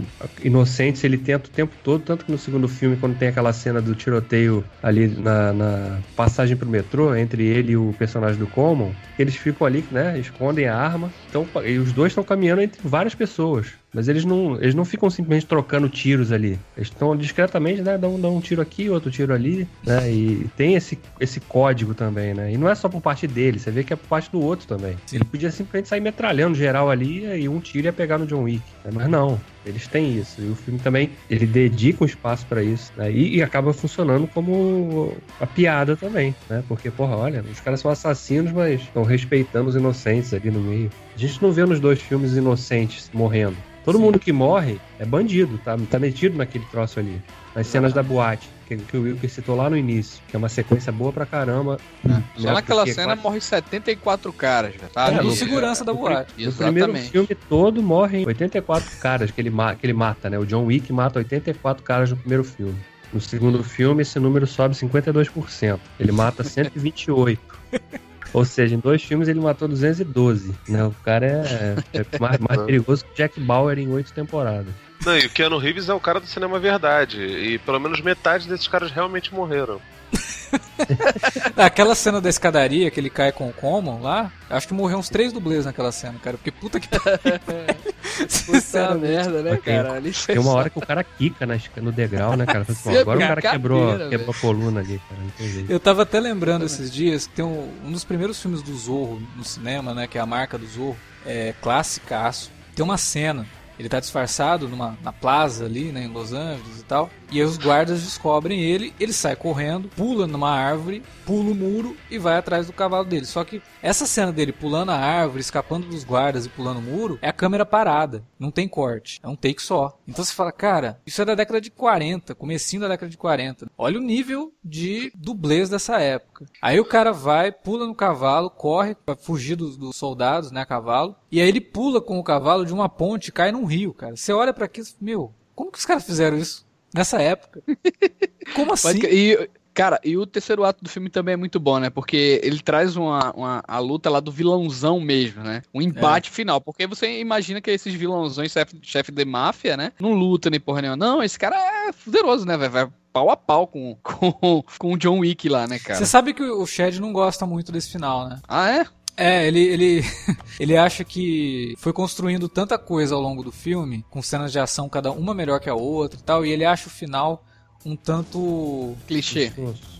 inocentes, ele tenta o tempo todo, tanto que no segundo filme, quando tem aquela cena do tiroteio ali na, na passagem pro metrô, entre ele e o personagem do Common, eles ficam ali, né, escondem a arma, então, e os dois estão caminhando entre várias pessoas. Mas eles não, eles não ficam simplesmente trocando tiros ali. Eles estão discretamente, né? Dão, dão um tiro aqui, outro tiro ali, né? E tem esse, esse código também, né? E não é só por parte dele, você vê que é por parte do outro também. Sim. Ele podia simplesmente sair metralhando geral ali e um tiro ia pegar no John Wick. Né? Mas não, eles têm isso. E o filme também, ele dedica um espaço para isso. Né? E, e, acaba funcionando como a piada também, né? Porque, porra, olha, os caras são assassinos, mas estão respeitando os inocentes ali no meio. A gente não vê nos dois filmes inocentes morrendo. Todo Sim. mundo que morre é bandido, tá, tá metido naquele troço ali. Nas cenas ah. da boate, que, que o Wilker citou lá no início, que é uma sequência boa pra caramba. É. Só naquela cena quase... morre 74 caras, tá? É, no segurança da boate. No, no primeiro filme todo morrem 84 caras que ele, que ele mata, né? O John Wick mata 84 caras no primeiro filme. No segundo filme, esse número sobe 52%. Ele mata 128. Ou seja, em dois filmes ele matou 212. Né? O cara é, é mais, mais perigoso que Jack Bauer em oito temporadas. Não, e o Keanu Reeves é o cara do cinema verdade. E pelo menos metade desses caras realmente morreram. Aquela cena da escadaria que ele cai com o Common lá, acho que morreu uns três dublês naquela cena, cara. Porque puta que Puta merda, né, cara? Tem, tem uma hora que o cara quica na, no degrau, né, cara? Assim, agora o cara quebrou, quebrou a coluna ali, cara. Eu tava até lembrando esses dias, tem um, um dos primeiros filmes do Zorro no cinema, né? Que é a marca do Zorro, é clássicaço. Tem uma cena ele tá disfarçado numa na plaza ali, né, em Los Angeles e tal. E aí os guardas descobrem ele, ele sai correndo, pula numa árvore, pula o muro e vai atrás do cavalo dele. Só que essa cena dele pulando a árvore, escapando dos guardas e pulando o muro, é a câmera parada, não tem corte, é um take só. Então você fala, cara, isso é da década de 40, comecinho da década de 40. Olha o nível de dublês dessa época. Aí o cara vai, pula no cavalo, corre para fugir dos, dos soldados, né, a cavalo, e aí ele pula com o cavalo de uma ponte cai num rio, cara. Você olha para aquilo, meu, como que os caras fizeram isso? Nessa época. Como assim? E, cara, e o terceiro ato do filme também é muito bom, né? Porque ele traz uma, uma a luta lá do vilãozão mesmo, né? Um embate é. final. Porque você imagina que esses vilãozões, chefe, chefe de máfia, né? Não luta nem porra nenhuma. Não, esse cara é poderoso, né? Vai, vai pau a pau com, com, com o John Wick lá, né, cara? Você sabe que o Shed não gosta muito desse final, né? Ah, é? É, ele, ele, ele acha que foi construindo tanta coisa ao longo do filme, com cenas de ação cada uma melhor que a outra e tal, e ele acha o final um tanto. Clichê.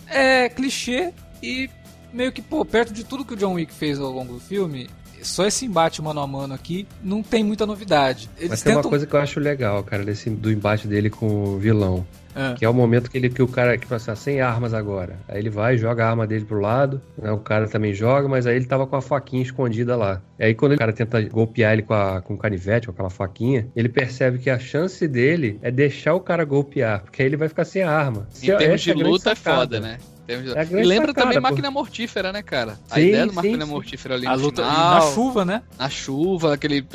É, clichê e meio que, pô, perto de tudo que o John Wick fez ao longo do filme, só esse embate mano a mano aqui não tem muita novidade. Eles Mas tem uma coisa que eu acho legal, cara, desse, do embate dele com o vilão. É. Que é o momento que, ele, que o cara, que assim, sem armas agora. Aí ele vai, joga a arma dele pro lado, né, o cara também joga, mas aí ele tava com a faquinha escondida lá. E aí quando o cara tenta golpear ele com, a, com o canivete, com aquela faquinha, ele percebe que a chance dele é deixar o cara golpear, porque aí ele vai ficar sem arma. Em termos de luta é foda, né? É e lembra sacada, também máquina mortífera, né, cara? A sim, ideia do máquina sim. mortífera ali a luta final, na chuva, né? Na chuva, aquele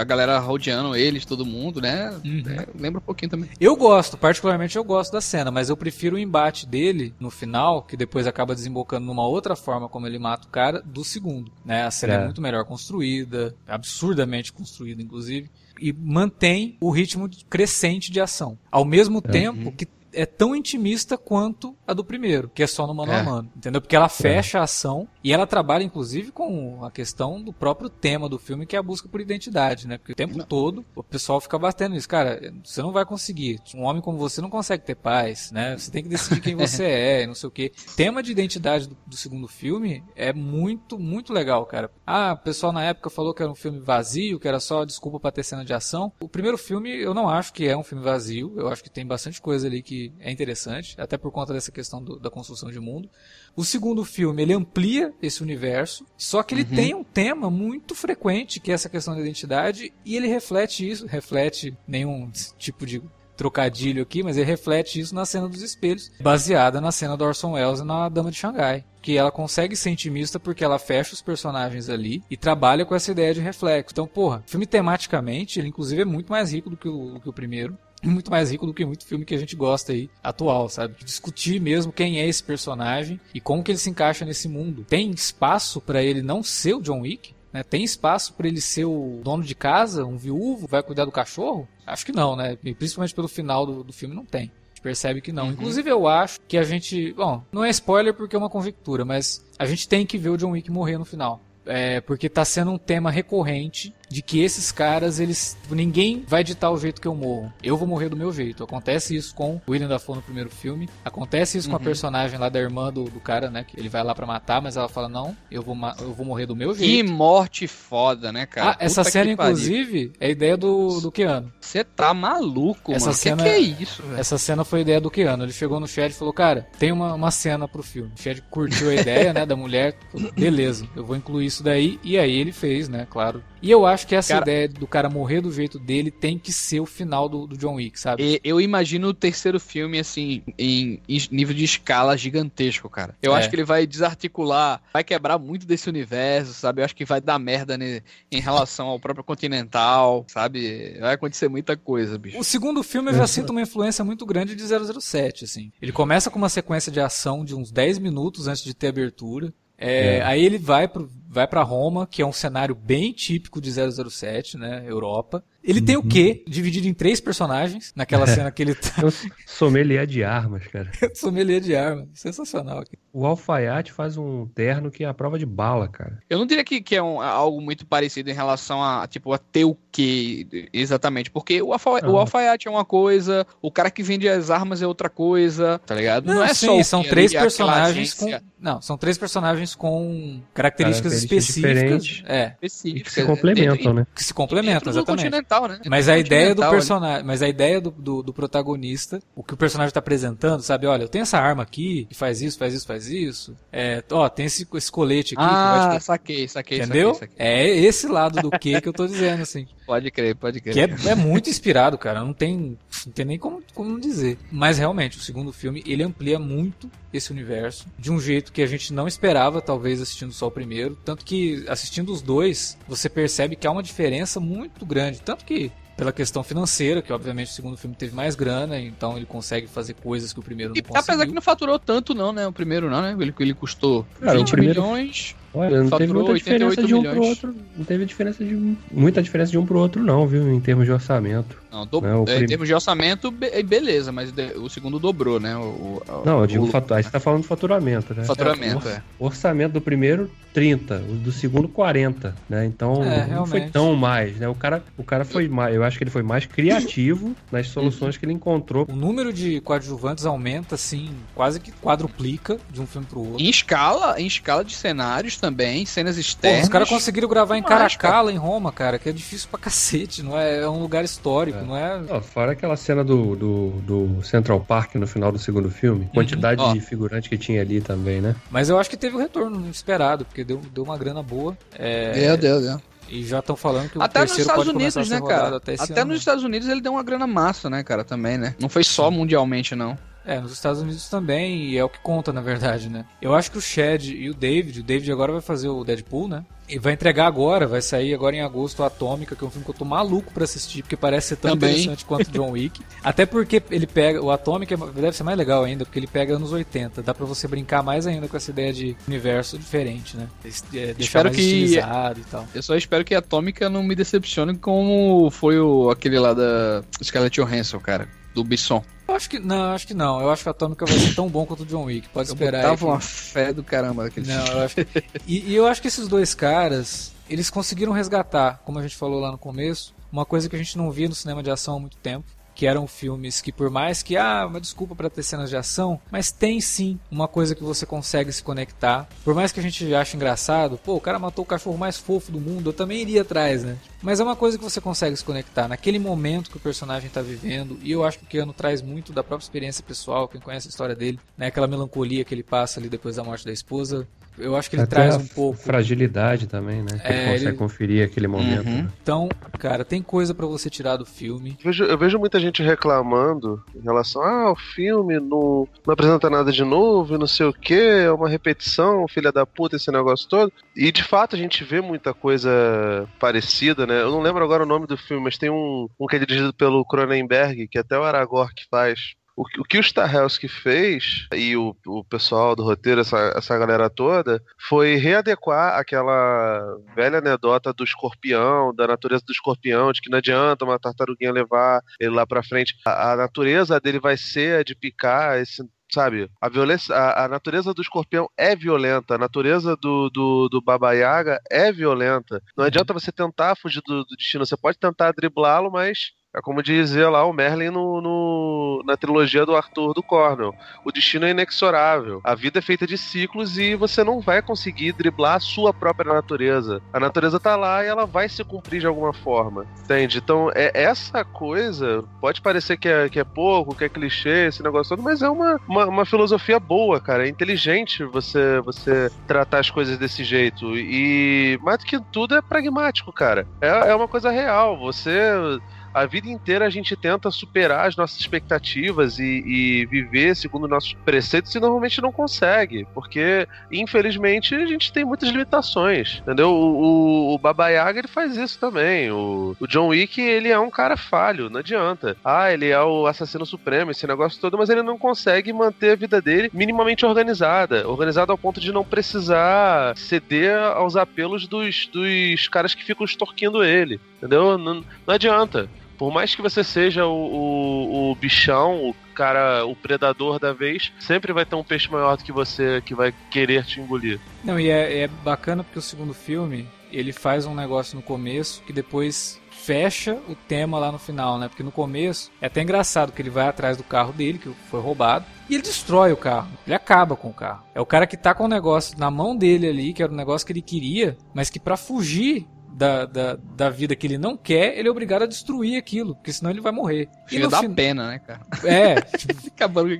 a galera rodeando eles, todo mundo, né? Uhum. É, lembra um pouquinho também. Eu gosto, particularmente eu gosto da cena, mas eu prefiro o embate dele no final, que depois acaba desembocando numa outra forma como ele mata o cara, do segundo, né? A cena é, é muito melhor construída, absurdamente construída, inclusive e mantém o ritmo crescente de ação. Ao mesmo é. tempo que é tão intimista quanto a do primeiro, que é só no mano é. a mano, entendeu? Porque ela fecha é. a ação e ela trabalha inclusive com a questão do próprio tema do filme, que é a busca por identidade, né? Porque o tempo não. todo o pessoal fica batendo isso, cara, você não vai conseguir. Um homem como você não consegue ter paz, né? Você tem que decidir quem você é e não sei o quê. Tema de identidade do, do segundo filme é muito, muito legal, cara. Ah, o pessoal na época falou que era um filme vazio, que era só desculpa para ter cena de ação. O primeiro filme eu não acho que é um filme vazio, eu acho que tem bastante coisa ali que é interessante, até por conta dessa questão do, da construção de mundo. O segundo filme, ele amplia esse universo, só que ele uhum. tem um tema muito frequente, que é essa questão da identidade, e ele reflete isso, reflete nenhum tipo de trocadilho aqui, mas ele reflete isso na cena dos espelhos, baseada na cena do Orson Welles e na Dama de Xangai. Que ela consegue ser intimista porque ela fecha os personagens ali e trabalha com essa ideia de reflexo. Então, porra, o filme tematicamente, ele inclusive é muito mais rico do que o, do que o primeiro muito mais rico do que muito filme que a gente gosta aí atual, sabe? Discutir mesmo quem é esse personagem e como que ele se encaixa nesse mundo. Tem espaço para ele não ser o John Wick? Né? Tem espaço para ele ser o dono de casa, um viúvo, vai cuidar do cachorro? Acho que não, né? E principalmente pelo final do, do filme não tem percebe que não. Uhum. Inclusive, eu acho que a gente. Bom, não é spoiler porque é uma convictura, mas a gente tem que ver o John Wick morrer no final. É, porque tá sendo um tema recorrente de que esses caras, eles. Ninguém vai ditar o jeito que eu morro. Eu vou morrer do meu jeito. Acontece isso com o William Dafoe no primeiro filme. Acontece isso uhum. com a uhum. personagem lá da irmã do, do cara, né? Que ele vai lá para matar, mas ela fala: Não, eu vou, eu vou morrer do meu jeito. Que morte foda, né, cara? Ah, essa cena, inclusive, é ideia do, do Keanu. Você tá maluco, essa mano. Cena, que, que é isso, velho? Essa cena foi ideia do Keanu. Ele chegou no Chad e falou: Cara, tem uma, uma cena pro filme. O Chad curtiu a ideia, né, da mulher. Beleza, eu vou incluir isso daí. E aí ele fez, né, claro. E eu acho que essa cara... ideia do cara morrer do jeito dele tem que ser o final do, do John Wick, sabe? Eu imagino o terceiro filme, assim, em, em nível de escala gigantesco, cara. Eu é. acho que ele vai desarticular, vai quebrar muito desse universo, sabe? Eu acho que vai dar merda ne, em relação ao próprio Continental, sabe? Vai acontecer muita coisa, bicho. O segundo filme eu já sinto uma influência muito grande de 007, assim. Ele começa com uma sequência de ação de uns 10 minutos antes de ter abertura. É, é. Aí ele vai pro, vai para Roma, que é um cenário bem típico de 007, né, Europa. Ele uhum. tem o uhum. quê? Dividido em três personagens, naquela cena que ele tá... sommelier de armas, cara. sommelier de armas, sensacional. Aqui. O alfaiate faz um terno que é a prova de bala, cara. Eu não diria que, que é um, algo muito parecido em relação a, tipo, a ter o quê, exatamente, porque o, alfa, o alfaiate é uma coisa, o cara que vende as armas é outra coisa, tá ligado? Não, não é sim, só são três personagens com... Não, são três personagens com características, características específicas. É. Específicas. Que se complementam, né? Que se complementam, exatamente né? Mas a ideia do personagem, mas a ideia do, do, do, protagonista, o que o personagem está apresentando, sabe? Olha, eu tenho essa arma aqui, que faz isso, faz isso, faz isso. É, ó, tem esse, esse colete aqui. Ah, que te... saquei, saquei, Entendeu? Saquei, saquei. É esse lado do que que eu tô dizendo, assim. Pode crer, pode crer. Que é, é muito inspirado, cara. Não tem, não tem nem como, como dizer. Mas realmente, o segundo filme, ele amplia muito esse universo de um jeito que a gente não esperava, talvez assistindo só o primeiro. Tanto que assistindo os dois, você percebe que há uma diferença muito grande. Tanto que pela questão financeira, que obviamente o segundo filme teve mais grana, então ele consegue fazer coisas que o primeiro não e, conseguiu. Apesar que não faturou tanto não, né? O primeiro não, né? Ele, ele custou Cara, 20 primeiro... milhões Olha, não teve muita diferença de um milhões. pro outro. Não teve diferença de muita diferença de um pro outro, não, viu? Em termos de orçamento. Não, do, né? é, em termos de orçamento, beleza, mas o segundo dobrou, né? O, o, não, eu digo, o, fator, aí você tá falando de faturamento, né? Faturamento, é. O orçamento do primeiro, 30. O do segundo, 40, né? Então, é, não foi tão mais, né? O cara, o cara foi mais, eu acho que ele foi mais criativo nas soluções que ele encontrou. O número de coadjuvantes aumenta, assim, quase que quadruplica de um filme pro outro. Em escala, em escala de cenários também, cenas externas. Pô, os caras conseguiram gravar em Caracala, em Roma, cara, que é difícil pra cacete, não é? É um lugar histórico, é. não é? Oh, fora aquela cena do, do, do, Central Park no final do segundo filme. Uhum. Quantidade uhum. oh. de figurante que tinha ali também, né? Mas eu acho que teve o retorno esperado, porque deu, deu uma grana boa. É... Deu, deu, deu. E já estão falando que o até terceiro nos Estados Unidos, né, cara? Até, até ano. nos Estados Unidos ele deu uma grana massa, né, cara, também, né? Não foi só mundialmente, não. É, nos Estados Unidos também, e é o que conta, na verdade, né? Eu acho que o Chad e o David, o David agora vai fazer o Deadpool, né? E vai entregar agora, vai sair agora em agosto a Atômica, que é um filme que eu tô maluco pra assistir, porque parece ser tão Também. interessante quanto John Wick. Até porque ele pega. O Atômica deve ser mais legal ainda, porque ele pega anos 80. Dá pra você brincar mais ainda com essa ideia de universo diferente, né? É, espero que. e tal. Eu só espero que a Atômica não me decepcione como foi o, aquele lá da Scarlett Johansson, cara. Do Bisson. Eu acho que não, acho que não. Eu acho que a Atômica vai ser tão bom quanto o John Wick. Pode eu esperar. Tava que... uma fé do caramba daquele Não, eu acho que... e, e eu acho que esses dois caras, eles conseguiram resgatar, como a gente falou lá no começo, uma coisa que a gente não via no cinema de ação há muito tempo, que eram filmes que por mais que ah, uma desculpa para ter cenas de ação, mas tem sim uma coisa que você consegue se conectar. Por mais que a gente ache engraçado, pô, o cara matou o cachorro mais fofo do mundo, eu também iria atrás, né? Mas é uma coisa que você consegue se conectar naquele momento que o personagem está vivendo, e eu acho que o Keanu traz muito da própria experiência pessoal, quem conhece a história dele, né, aquela melancolia que ele passa ali depois da morte da esposa, eu acho que ele Até traz um pouco. Fragilidade também, né? Que é, ele consegue ele... conferir aquele momento. Uhum. Né? Então, cara, tem coisa para você tirar do filme. Eu vejo, eu vejo, muita gente reclamando em relação ah, o filme não, não apresenta nada de novo, não sei o que, é uma repetição, filha da puta, esse negócio todo. E de fato a gente vê muita coisa parecida, né? Eu não lembro agora o nome do filme, mas tem um, um que é dirigido pelo Cronenberg, que até o Aragorn que faz o, o que o Stahelski fez, e o, o pessoal do roteiro, essa, essa galera toda, foi readequar aquela velha anedota do escorpião, da natureza do escorpião, de que não adianta uma tartaruguinha levar ele lá pra frente. A, a natureza dele vai ser a de picar esse sabe? A violência, a, a, natureza do escorpião é violenta, a natureza do, do, do Baba Yaga é violenta. Não adianta você tentar fugir do, do destino, você pode tentar driblá-lo, mas é como dizia lá o Merlin no, no, na trilogia do Arthur do Cornell. O destino é inexorável. A vida é feita de ciclos e você não vai conseguir driblar a sua própria natureza. A natureza tá lá e ela vai se cumprir de alguma forma. Entende? Então, é essa coisa pode parecer que é, que é pouco, que é clichê, esse negócio todo, mas é uma, uma, uma filosofia boa, cara. É inteligente você, você tratar as coisas desse jeito. E mais do que tudo é pragmático, cara. É, é uma coisa real. Você a vida inteira a gente tenta superar as nossas expectativas e, e viver segundo nossos preceitos e normalmente não consegue, porque infelizmente a gente tem muitas limitações, entendeu? O, o, o Baba Yaga ele faz isso também. O, o John Wick ele é um cara falho, não adianta. Ah, ele é o assassino supremo, esse negócio todo, mas ele não consegue manter a vida dele minimamente organizada, organizada ao ponto de não precisar ceder aos apelos dos, dos caras que ficam extorquindo ele, entendeu? Não, não adianta. Por mais que você seja o, o, o, bichão, o cara, o predador da vez, sempre vai ter um peixe maior do que você que vai querer te engolir. Não, e é, é bacana porque o segundo filme, ele faz um negócio no começo que depois fecha o tema lá no final, né? Porque no começo é até engraçado que ele vai atrás do carro dele, que foi roubado, e ele destrói o carro. Ele acaba com o carro. É o cara que tá com o negócio na mão dele ali, que era o negócio que ele queria, mas que para fugir da, da, da, vida que ele não quer, ele é obrigado a destruir aquilo, porque senão ele vai morrer. Chega dá fin... pena, né, cara? É.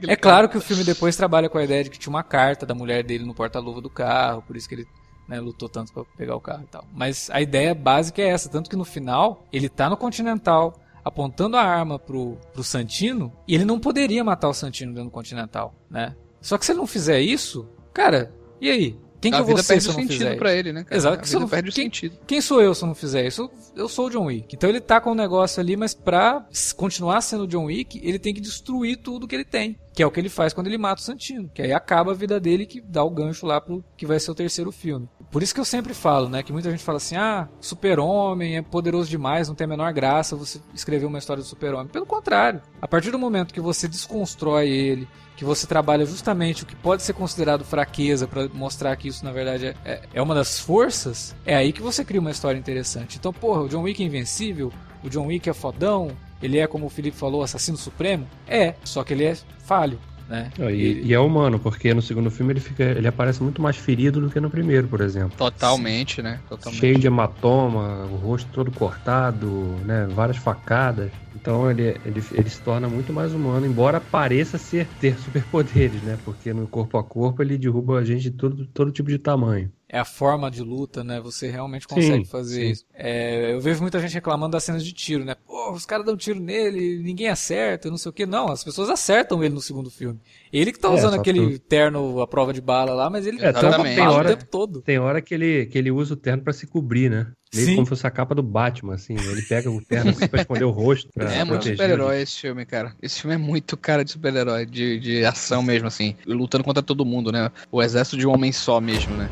É claro que o filme depois trabalha com a ideia de que tinha uma carta da mulher dele no porta-luva do carro, por isso que ele né, lutou tanto para pegar o carro e tal. Mas a ideia básica é essa, tanto que no final ele tá no Continental apontando a arma pro, pro Santino e ele não poderia matar o Santino dentro do Continental, né? Só que se ele não fizer isso, cara, e aí? Quem que a eu vou ser se eu não fizer pra ele, né, cara? Exato. A vida não, perde quem, o sentido. Quem sou eu se eu não fizer isso? Eu, eu sou o John Wick. Então ele tá com um negócio ali, mas pra continuar sendo o John Wick, ele tem que destruir tudo que ele tem. Que é o que ele faz quando ele mata o Santino. Que aí acaba a vida dele que dá o gancho lá pro que vai ser o terceiro filme. Por isso que eu sempre falo, né? Que muita gente fala assim: ah, super-homem é poderoso demais, não tem a menor graça você escrever uma história do super-homem. Pelo contrário. A partir do momento que você desconstrói ele, que você trabalha justamente o que pode ser considerado fraqueza para mostrar que isso na verdade é, é, uma das forças, é aí que você cria uma história interessante. Então, porra, o John Wick é invencível, o John Wick é fodão, ele é, como o Felipe falou, assassino supremo? É, só que ele é falho. Né? E, e, e, é humano, porque no segundo filme ele fica, ele aparece muito mais ferido do que no primeiro, por exemplo. Totalmente, Sim. né? Totalmente. Cheio de hematoma, o rosto todo cortado, né? Várias facadas. Então ele, ele, ele se torna muito mais humano, embora pareça ser ter superpoderes, né? Porque no corpo a corpo ele derruba a gente de todo, todo tipo de tamanho é a forma de luta, né? Você realmente consegue sim, fazer sim. isso. É, eu vejo muita gente reclamando das cenas de tiro, né? Pô, os caras dão tiro nele, ninguém acerta, não sei o que. Não, as pessoas acertam ele no segundo filme. Ele que tá é, usando aquele terno à prova de bala lá, mas ele é, toma tem hora, o tempo todo. Tem hora que ele, que ele usa o terno para se cobrir, né? Meio Sim. como se fosse a capa do Batman, assim. Ele pega o terno assim pra esconder o rosto. é muito super-herói esse filme, cara. Esse filme é muito cara de super-herói, de, de ação mesmo, assim. Lutando contra todo mundo, né? O exército de um homem só mesmo, né?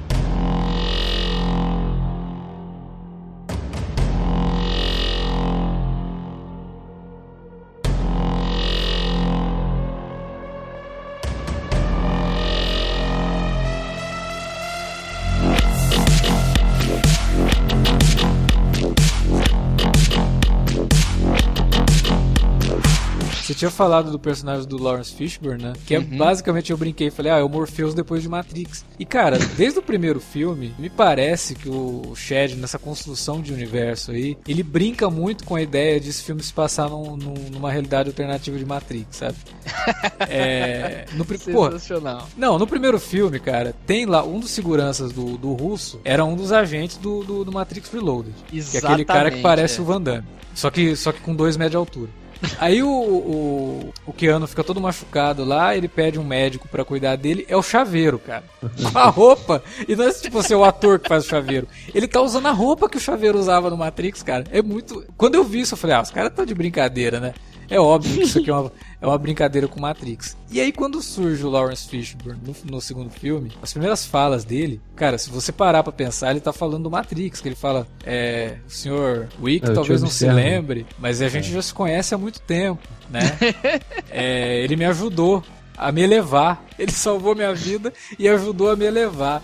Tinha falado do personagem do Lawrence Fishburne, né? Que é uhum. basicamente eu brinquei e falei, ah, é o Morpheus depois de Matrix. E cara, desde o primeiro filme, me parece que o Shed, nessa construção de universo aí, ele brinca muito com a ideia de esse filme se passar num, num, numa realidade alternativa de Matrix, sabe? é. No, Sensacional. Porra, não, no primeiro filme, cara, tem lá um dos seguranças do, do russo, era um dos agentes do, do, do Matrix Reloaded. Exatamente, que é aquele cara que parece é. o Van Damme. Só que, só que com dois metros de altura. Aí o, o, o Keanu fica todo machucado lá, ele pede um médico para cuidar dele, é o chaveiro, cara. Com a roupa. E não é tipo ser o ator que faz o chaveiro. Ele tá usando a roupa que o chaveiro usava no Matrix, cara. É muito. Quando eu vi isso, eu falei, ah, os caras estão de brincadeira, né? É óbvio que isso aqui é uma, é uma brincadeira com Matrix. E aí, quando surge o Lawrence Fishburne no, no, segundo filme, as primeiras falas dele, cara, se você parar para pensar, ele tá falando do Matrix, que ele fala, é, o senhor Wick eu talvez não se lembre, mas a gente é. já se conhece há muito tempo, né? é, ele me ajudou a me elevar. Ele salvou minha vida e ajudou a me elevar.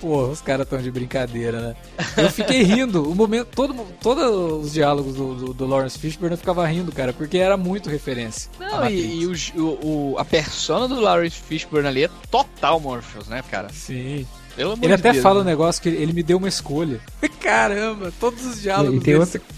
Pô, os caras estão de brincadeira, né? Eu fiquei rindo. O momento, todo, todos os diálogos do, do, do, Lawrence Fishburne eu ficava rindo, cara, porque era muito referência. Não, e, e o, o, a persona do Lawrence Fishburne ali é total Morpheus, né, cara? Sim. ele até Deus, fala né? um negócio que ele, ele, me deu uma escolha. Caramba, todos os diálogos. E tem desse... outra,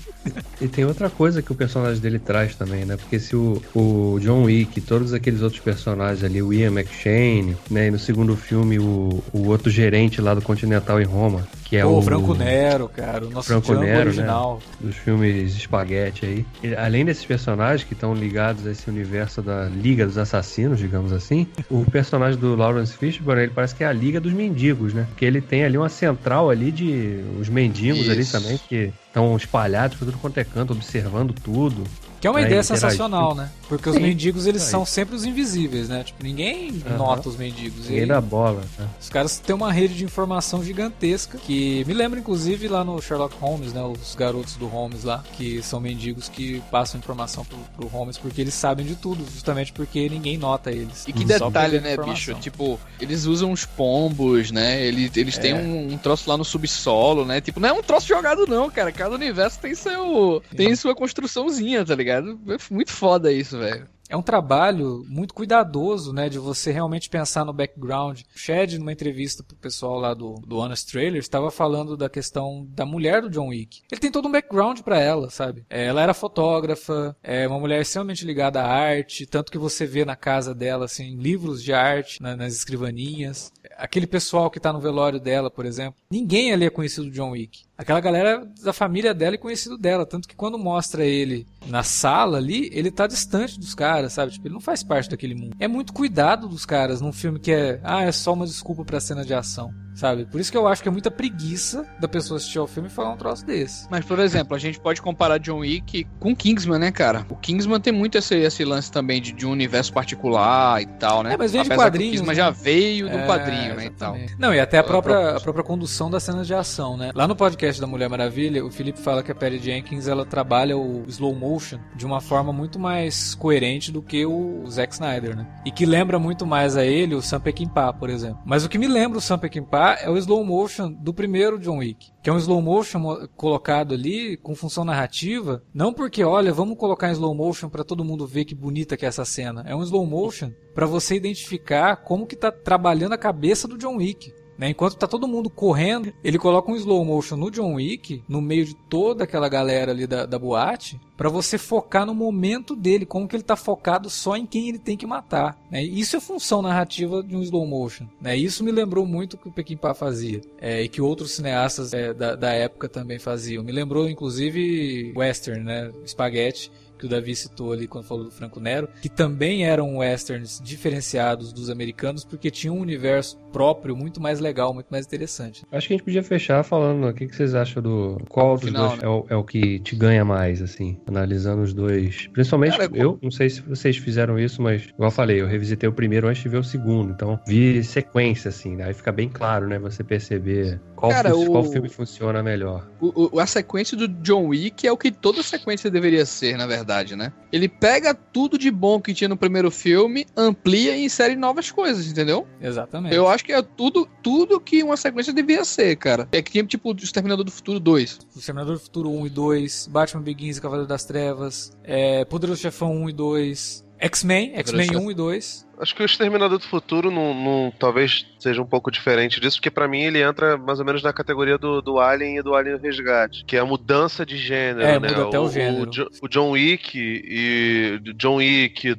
e tem outra coisa que o personagem dele traz também, né? Porque se o, o John Wick, todos aqueles outros personagens ali, o Ian McShane, né? E no segundo filme, o, o outro gerente lá do Continental em Roma, que é Pô, o Franco Nero, cara, o nosso Franco Nero, né? original. Né? Dos filmes Spaghetti aí. E, além desses personagens que estão ligados a esse universo da Liga dos Assassinos, digamos assim, o personagem do Lawrence Fishburne, ele parece que é a Liga dos Mendigos, né? Porque ele tem ali uma central ali de os mendigos Isso. ali também, que estão espalhados por tudo quanto é canto, observando tudo. Que é uma né, ideia sensacional, né? Porque os mendigos, eles são sempre os invisíveis, né? Tipo, ninguém uhum. nota os mendigos. Ninguém dá bola. Né? Os caras têm uma rede de informação gigantesca que me lembra, inclusive, lá no Sherlock Holmes, né? Os garotos do Holmes lá, que são mendigos que passam informação pro, pro Holmes porque eles sabem de tudo, justamente porque ninguém nota eles. E que detalhe, né, bicho? Tipo, eles usam os pombos, né? Eles, eles é. têm um, um, troço lá no subsolo, né? Tipo, não é um troço jogado não, cara. Cada universo tem seu... tem sua construçãozinha, tá ligado? Ligado? É muito foda isso, velho é um trabalho muito cuidadoso, né, de você realmente pensar no background. O Shed, numa entrevista pro pessoal lá do, do Honest Trailer, estava falando da questão da mulher do John Wick. Ele tem todo um background para ela, sabe? É, ela era fotógrafa, é uma mulher extremamente ligada à arte, tanto que você vê na casa dela, assim, livros de arte na, nas escrivaninhas. Aquele pessoal que tá no velório dela, por exemplo, ninguém ali é conhecido do John Wick aquela galera da família dela e conhecido dela. Tanto que quando mostra ele na sala ali, ele tá distante dos caras, sabe? Tipo, ele não faz parte daquele mundo. É muito cuidado dos caras num filme que é, ah, é só uma desculpa pra cena de ação sabe? Por isso que eu acho que é muita preguiça da pessoa assistir ao filme e falar um troço desse. Mas, por exemplo, a gente pode comparar John Wick com Kingsman, né, cara? O Kingsman tem muito esse, esse lance também de, de um universo particular e tal, né? É, mas vem de quadrinhos. O Kingsman né? já veio do é, quadrinho, né, e tal. Não, e até a própria, a própria condução das cenas de ação, né? Lá no podcast da Mulher Maravilha, o Felipe fala que a Perry Jenkins, ela trabalha o slow motion de uma forma muito mais coerente do que o Zack Snyder, né? E que lembra muito mais a ele o Sam Peckinpah, por exemplo. Mas o que me lembra o Sam Peckinpah é o slow motion do primeiro John Wick, que é um slow motion colocado ali com função narrativa, não porque, olha, vamos colocar em slow motion para todo mundo ver que bonita que é essa cena. É um slow motion para você identificar como que tá trabalhando a cabeça do John Wick. Né? Enquanto tá todo mundo correndo, ele coloca um slow motion no John Wick, no meio de toda aquela galera ali da, da boate, para você focar no momento dele, como que ele tá focado só em quem ele tem que matar. Né? Isso é função narrativa de um slow motion. Né? Isso me lembrou muito o que o Pequim fazia. É, e que outros cineastas é, da, da época também faziam. Me lembrou, inclusive, Western, né? Spaghetti que o Davi citou ali quando falou do Franco Nero, que também eram westerns diferenciados dos americanos porque tinham um universo próprio muito mais legal, muito mais interessante. Acho que a gente podia fechar falando o que, que vocês acham do qual dos Final, dois né? é, o, é, o, que te ganha mais, assim, analisando os dois. Principalmente Cara, eu, não sei se vocês fizeram isso, mas igual eu falei, eu revisitei o primeiro antes de ver o segundo, então vi sequência, assim, né? aí fica bem claro, né, você perceber qual, Cara, o, qual filme funciona melhor. O, a sequência do John Wick é o que toda sequência deveria ser, na verdade verdade, né? Ele pega tudo de bom que tinha no primeiro filme, amplia e insere novas coisas, entendeu? Exatamente. Eu acho que é tudo, tudo que uma sequência devia ser, cara. É que tinha tipo o Exterminador do Futuro 2. O Exterminador do Futuro 1 e 2, Batman Begins e Cavaleiro das Trevas, é, Poderoso Chefão 1 e 2, X-Men, X-Men 1 e 2. Acho que o Exterminador do Futuro não, não, talvez seja um pouco diferente disso, porque para mim ele entra mais ou menos na categoria do, do Alien e do Alien Resgate, que é a mudança de gênero, é, né? Muda até o, o gênero. O, o, John Wick e John Wick,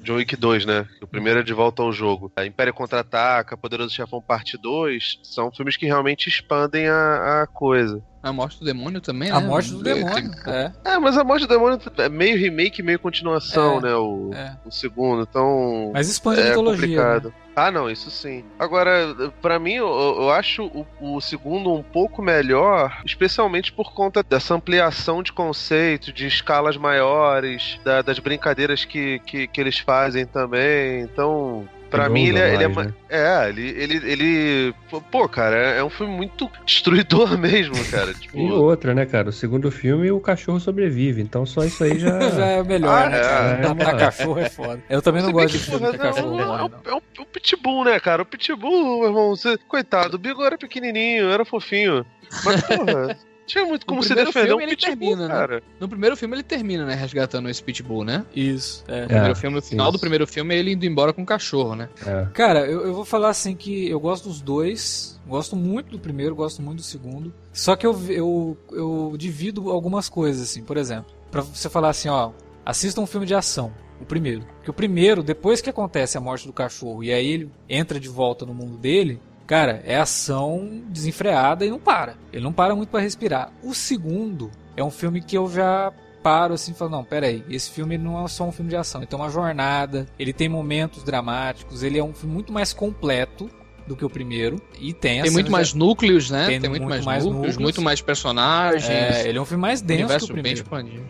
John Wick 2, né? O primeiro é de volta ao jogo. A Império Contra-Ataca, Poderoso Chefão Parte 2, são filmes que realmente expandem a, a coisa. A Morte do Demônio também, né? A Morte do Demônio, é. É, mas a Morte do Demônio é meio remake, meio continuação, é, né? O, é. o segundo, então... Mas expande é a mitologia, complicado. Né? Ah, não, isso sim. Agora, para mim, eu, eu acho o, o, segundo um pouco melhor, especialmente por conta dessa ampliação de conceito, de escalas maiores, da, das brincadeiras que, que, que eles fazem também. Então, Pra mim, ele, é, ele é, né? é, ele, ele, ele. Pô, cara, é um filme muito destruidor mesmo, cara. Tipo... e outra, né, cara? O segundo filme, o cachorro sobrevive, então só isso aí já. já é melhor, ah, né? É, é, é, cachorro é foda. Eu também não gosto de filme que cachorro é, morre, é, o, Pitbull, né, cara? O Pitbull, meu irmão, você... coitado, o Bigo era pequenininho, era fofinho. Mas, porra. Tinha muito como se defender um pitbull, termina, né? cara. Né? No primeiro filme ele termina, né? Resgatando esse pitbull, né? Isso. É. No, primeiro filme, no final isso. do primeiro filme é ele indo embora com o cachorro, né? É. Cara, eu, eu vou falar assim que eu gosto dos dois. Gosto muito do primeiro, gosto muito do segundo. Só que eu, eu, eu divido algumas coisas, assim. Por exemplo, pra você falar assim, ó, assista um filme de ação. O primeiro. Porque o primeiro, depois que acontece a morte do cachorro e aí ele entra de volta no mundo dele, Cara, é ação desenfreada e não para. Ele não para muito para respirar. O segundo é um filme que eu já paro assim e falo, não, peraí, esse filme não é só um filme de ação, ele tem uma jornada, ele tem momentos dramáticos, ele é um filme muito mais completo do que o primeiro. E tem Tem muito mais núcleos, né? Tem, tem muito, muito, mais, núcleos, núcleos, muito mais personagens. É, ele é um filme mais denso que o primeiro.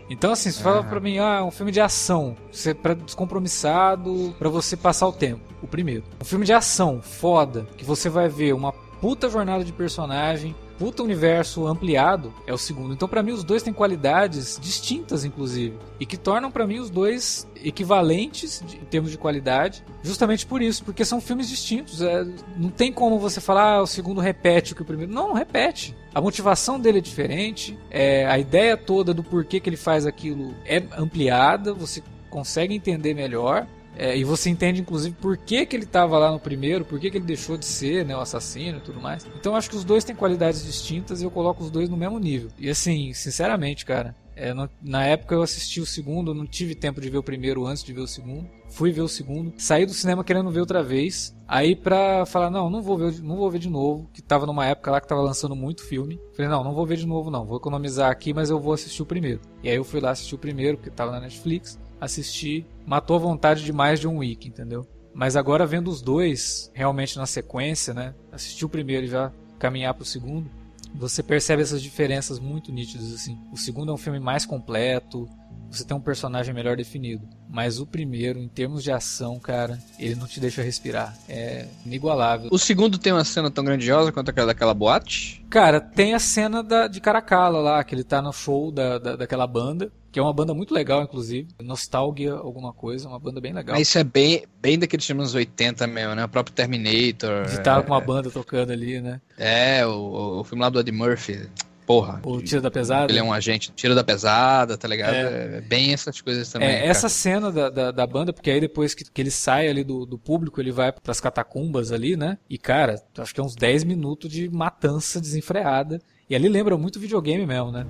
Então, assim, você fala pra mim, ah, um filme de ação, você para descompromissado, para você passar o tempo. O primeiro. Um filme de ação, foda, que você vai ver uma puta jornada de personagem, puta universo ampliado é o segundo. Então, para mim, os dois têm qualidades distintas, inclusive, e que tornam para mim os dois equivalentes de, em termos de qualidade, justamente por isso, porque são filmes distintos. É, não tem como você falar, ah, o segundo repete o que o primeiro. Não, não repete. A motivação dele é diferente, é, a ideia toda do porquê que ele faz aquilo é ampliada, você consegue entender melhor. É, e você entende, inclusive, por que, que ele estava lá no primeiro, por que, que ele deixou de ser né, o assassino e tudo mais. Então acho que os dois têm qualidades distintas e eu coloco os dois no mesmo nível. E assim, sinceramente, cara, é, no, na época eu assisti o segundo, não tive tempo de ver o primeiro antes de ver o segundo. Fui ver o segundo, saí do cinema querendo ver outra vez. Aí pra falar, não, não vou ver, não vou ver de novo, que tava numa época lá que tava lançando muito filme. Falei, não, não vou ver de novo não, vou economizar aqui, mas eu vou assistir o primeiro. E aí eu fui lá assistir o primeiro, porque tava na Netflix assistir, matou a vontade de mais de um week, entendeu? Mas agora vendo os dois realmente na sequência, né? Assistir o primeiro e já caminhar pro segundo, você percebe essas diferenças muito nítidas assim. O segundo é um filme mais completo, você tem um personagem melhor definido. Mas o primeiro, em termos de ação, cara, ele não te deixa respirar. É inigualável. O segundo tem uma cena tão grandiosa quanto aquela daquela boate? Cara, tem a cena da, de Caracala lá, que ele tá no show da, da, daquela banda que é uma banda muito legal, inclusive. Nostalgia, alguma coisa, uma banda bem legal. Mas isso é bem, bem daqueles filmes 80 mesmo, né? O próprio Terminator. De estar com uma banda tocando ali, né? É, o, o filme lá do Eddie Murphy. Porra. O Tiro da Pesada. Ele é um agente. Tiro da Pesada, tá ligado? É, é bem essas coisas também. É, essa cena da, da, da, banda, porque aí depois que, que ele sai ali do, do público, ele vai pras catacumbas ali, né? E, cara, acho que é uns 10 minutos de matança desenfreada. E ali lembra muito videogame mesmo, né?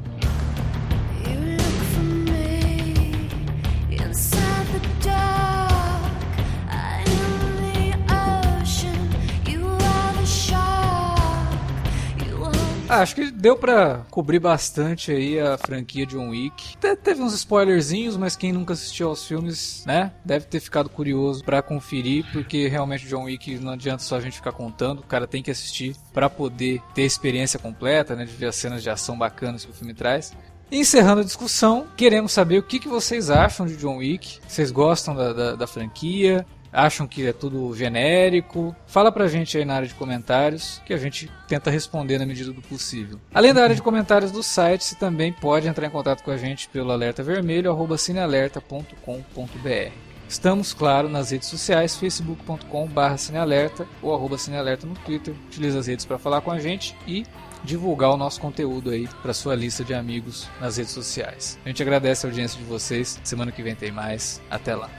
Ah, acho que deu para cobrir bastante aí a franquia John Wick. Até teve uns spoilerzinhos, mas quem nunca assistiu aos filmes, né, deve ter ficado curioso para conferir, porque realmente John Wick não adianta só a gente ficar contando, o cara tem que assistir para poder ter a experiência completa, né, de ver as cenas de ação bacanas que o filme traz. Encerrando a discussão, queremos saber o que, que vocês acham de John Wick. Vocês gostam da, da, da franquia? Acham que é tudo genérico. Fala pra gente aí na área de comentários que a gente tenta responder na medida do possível. Além da área de comentários do site, você também pode entrar em contato com a gente pelo alerta vermelho cinealerta.com.br. Estamos, claro, nas redes sociais, facebook.com.br cinealerta ou arroba cinealerta no Twitter. Utilize as redes para falar com a gente e divulgar o nosso conteúdo aí para sua lista de amigos nas redes sociais. A gente agradece a audiência de vocês. Semana que vem tem mais. Até lá.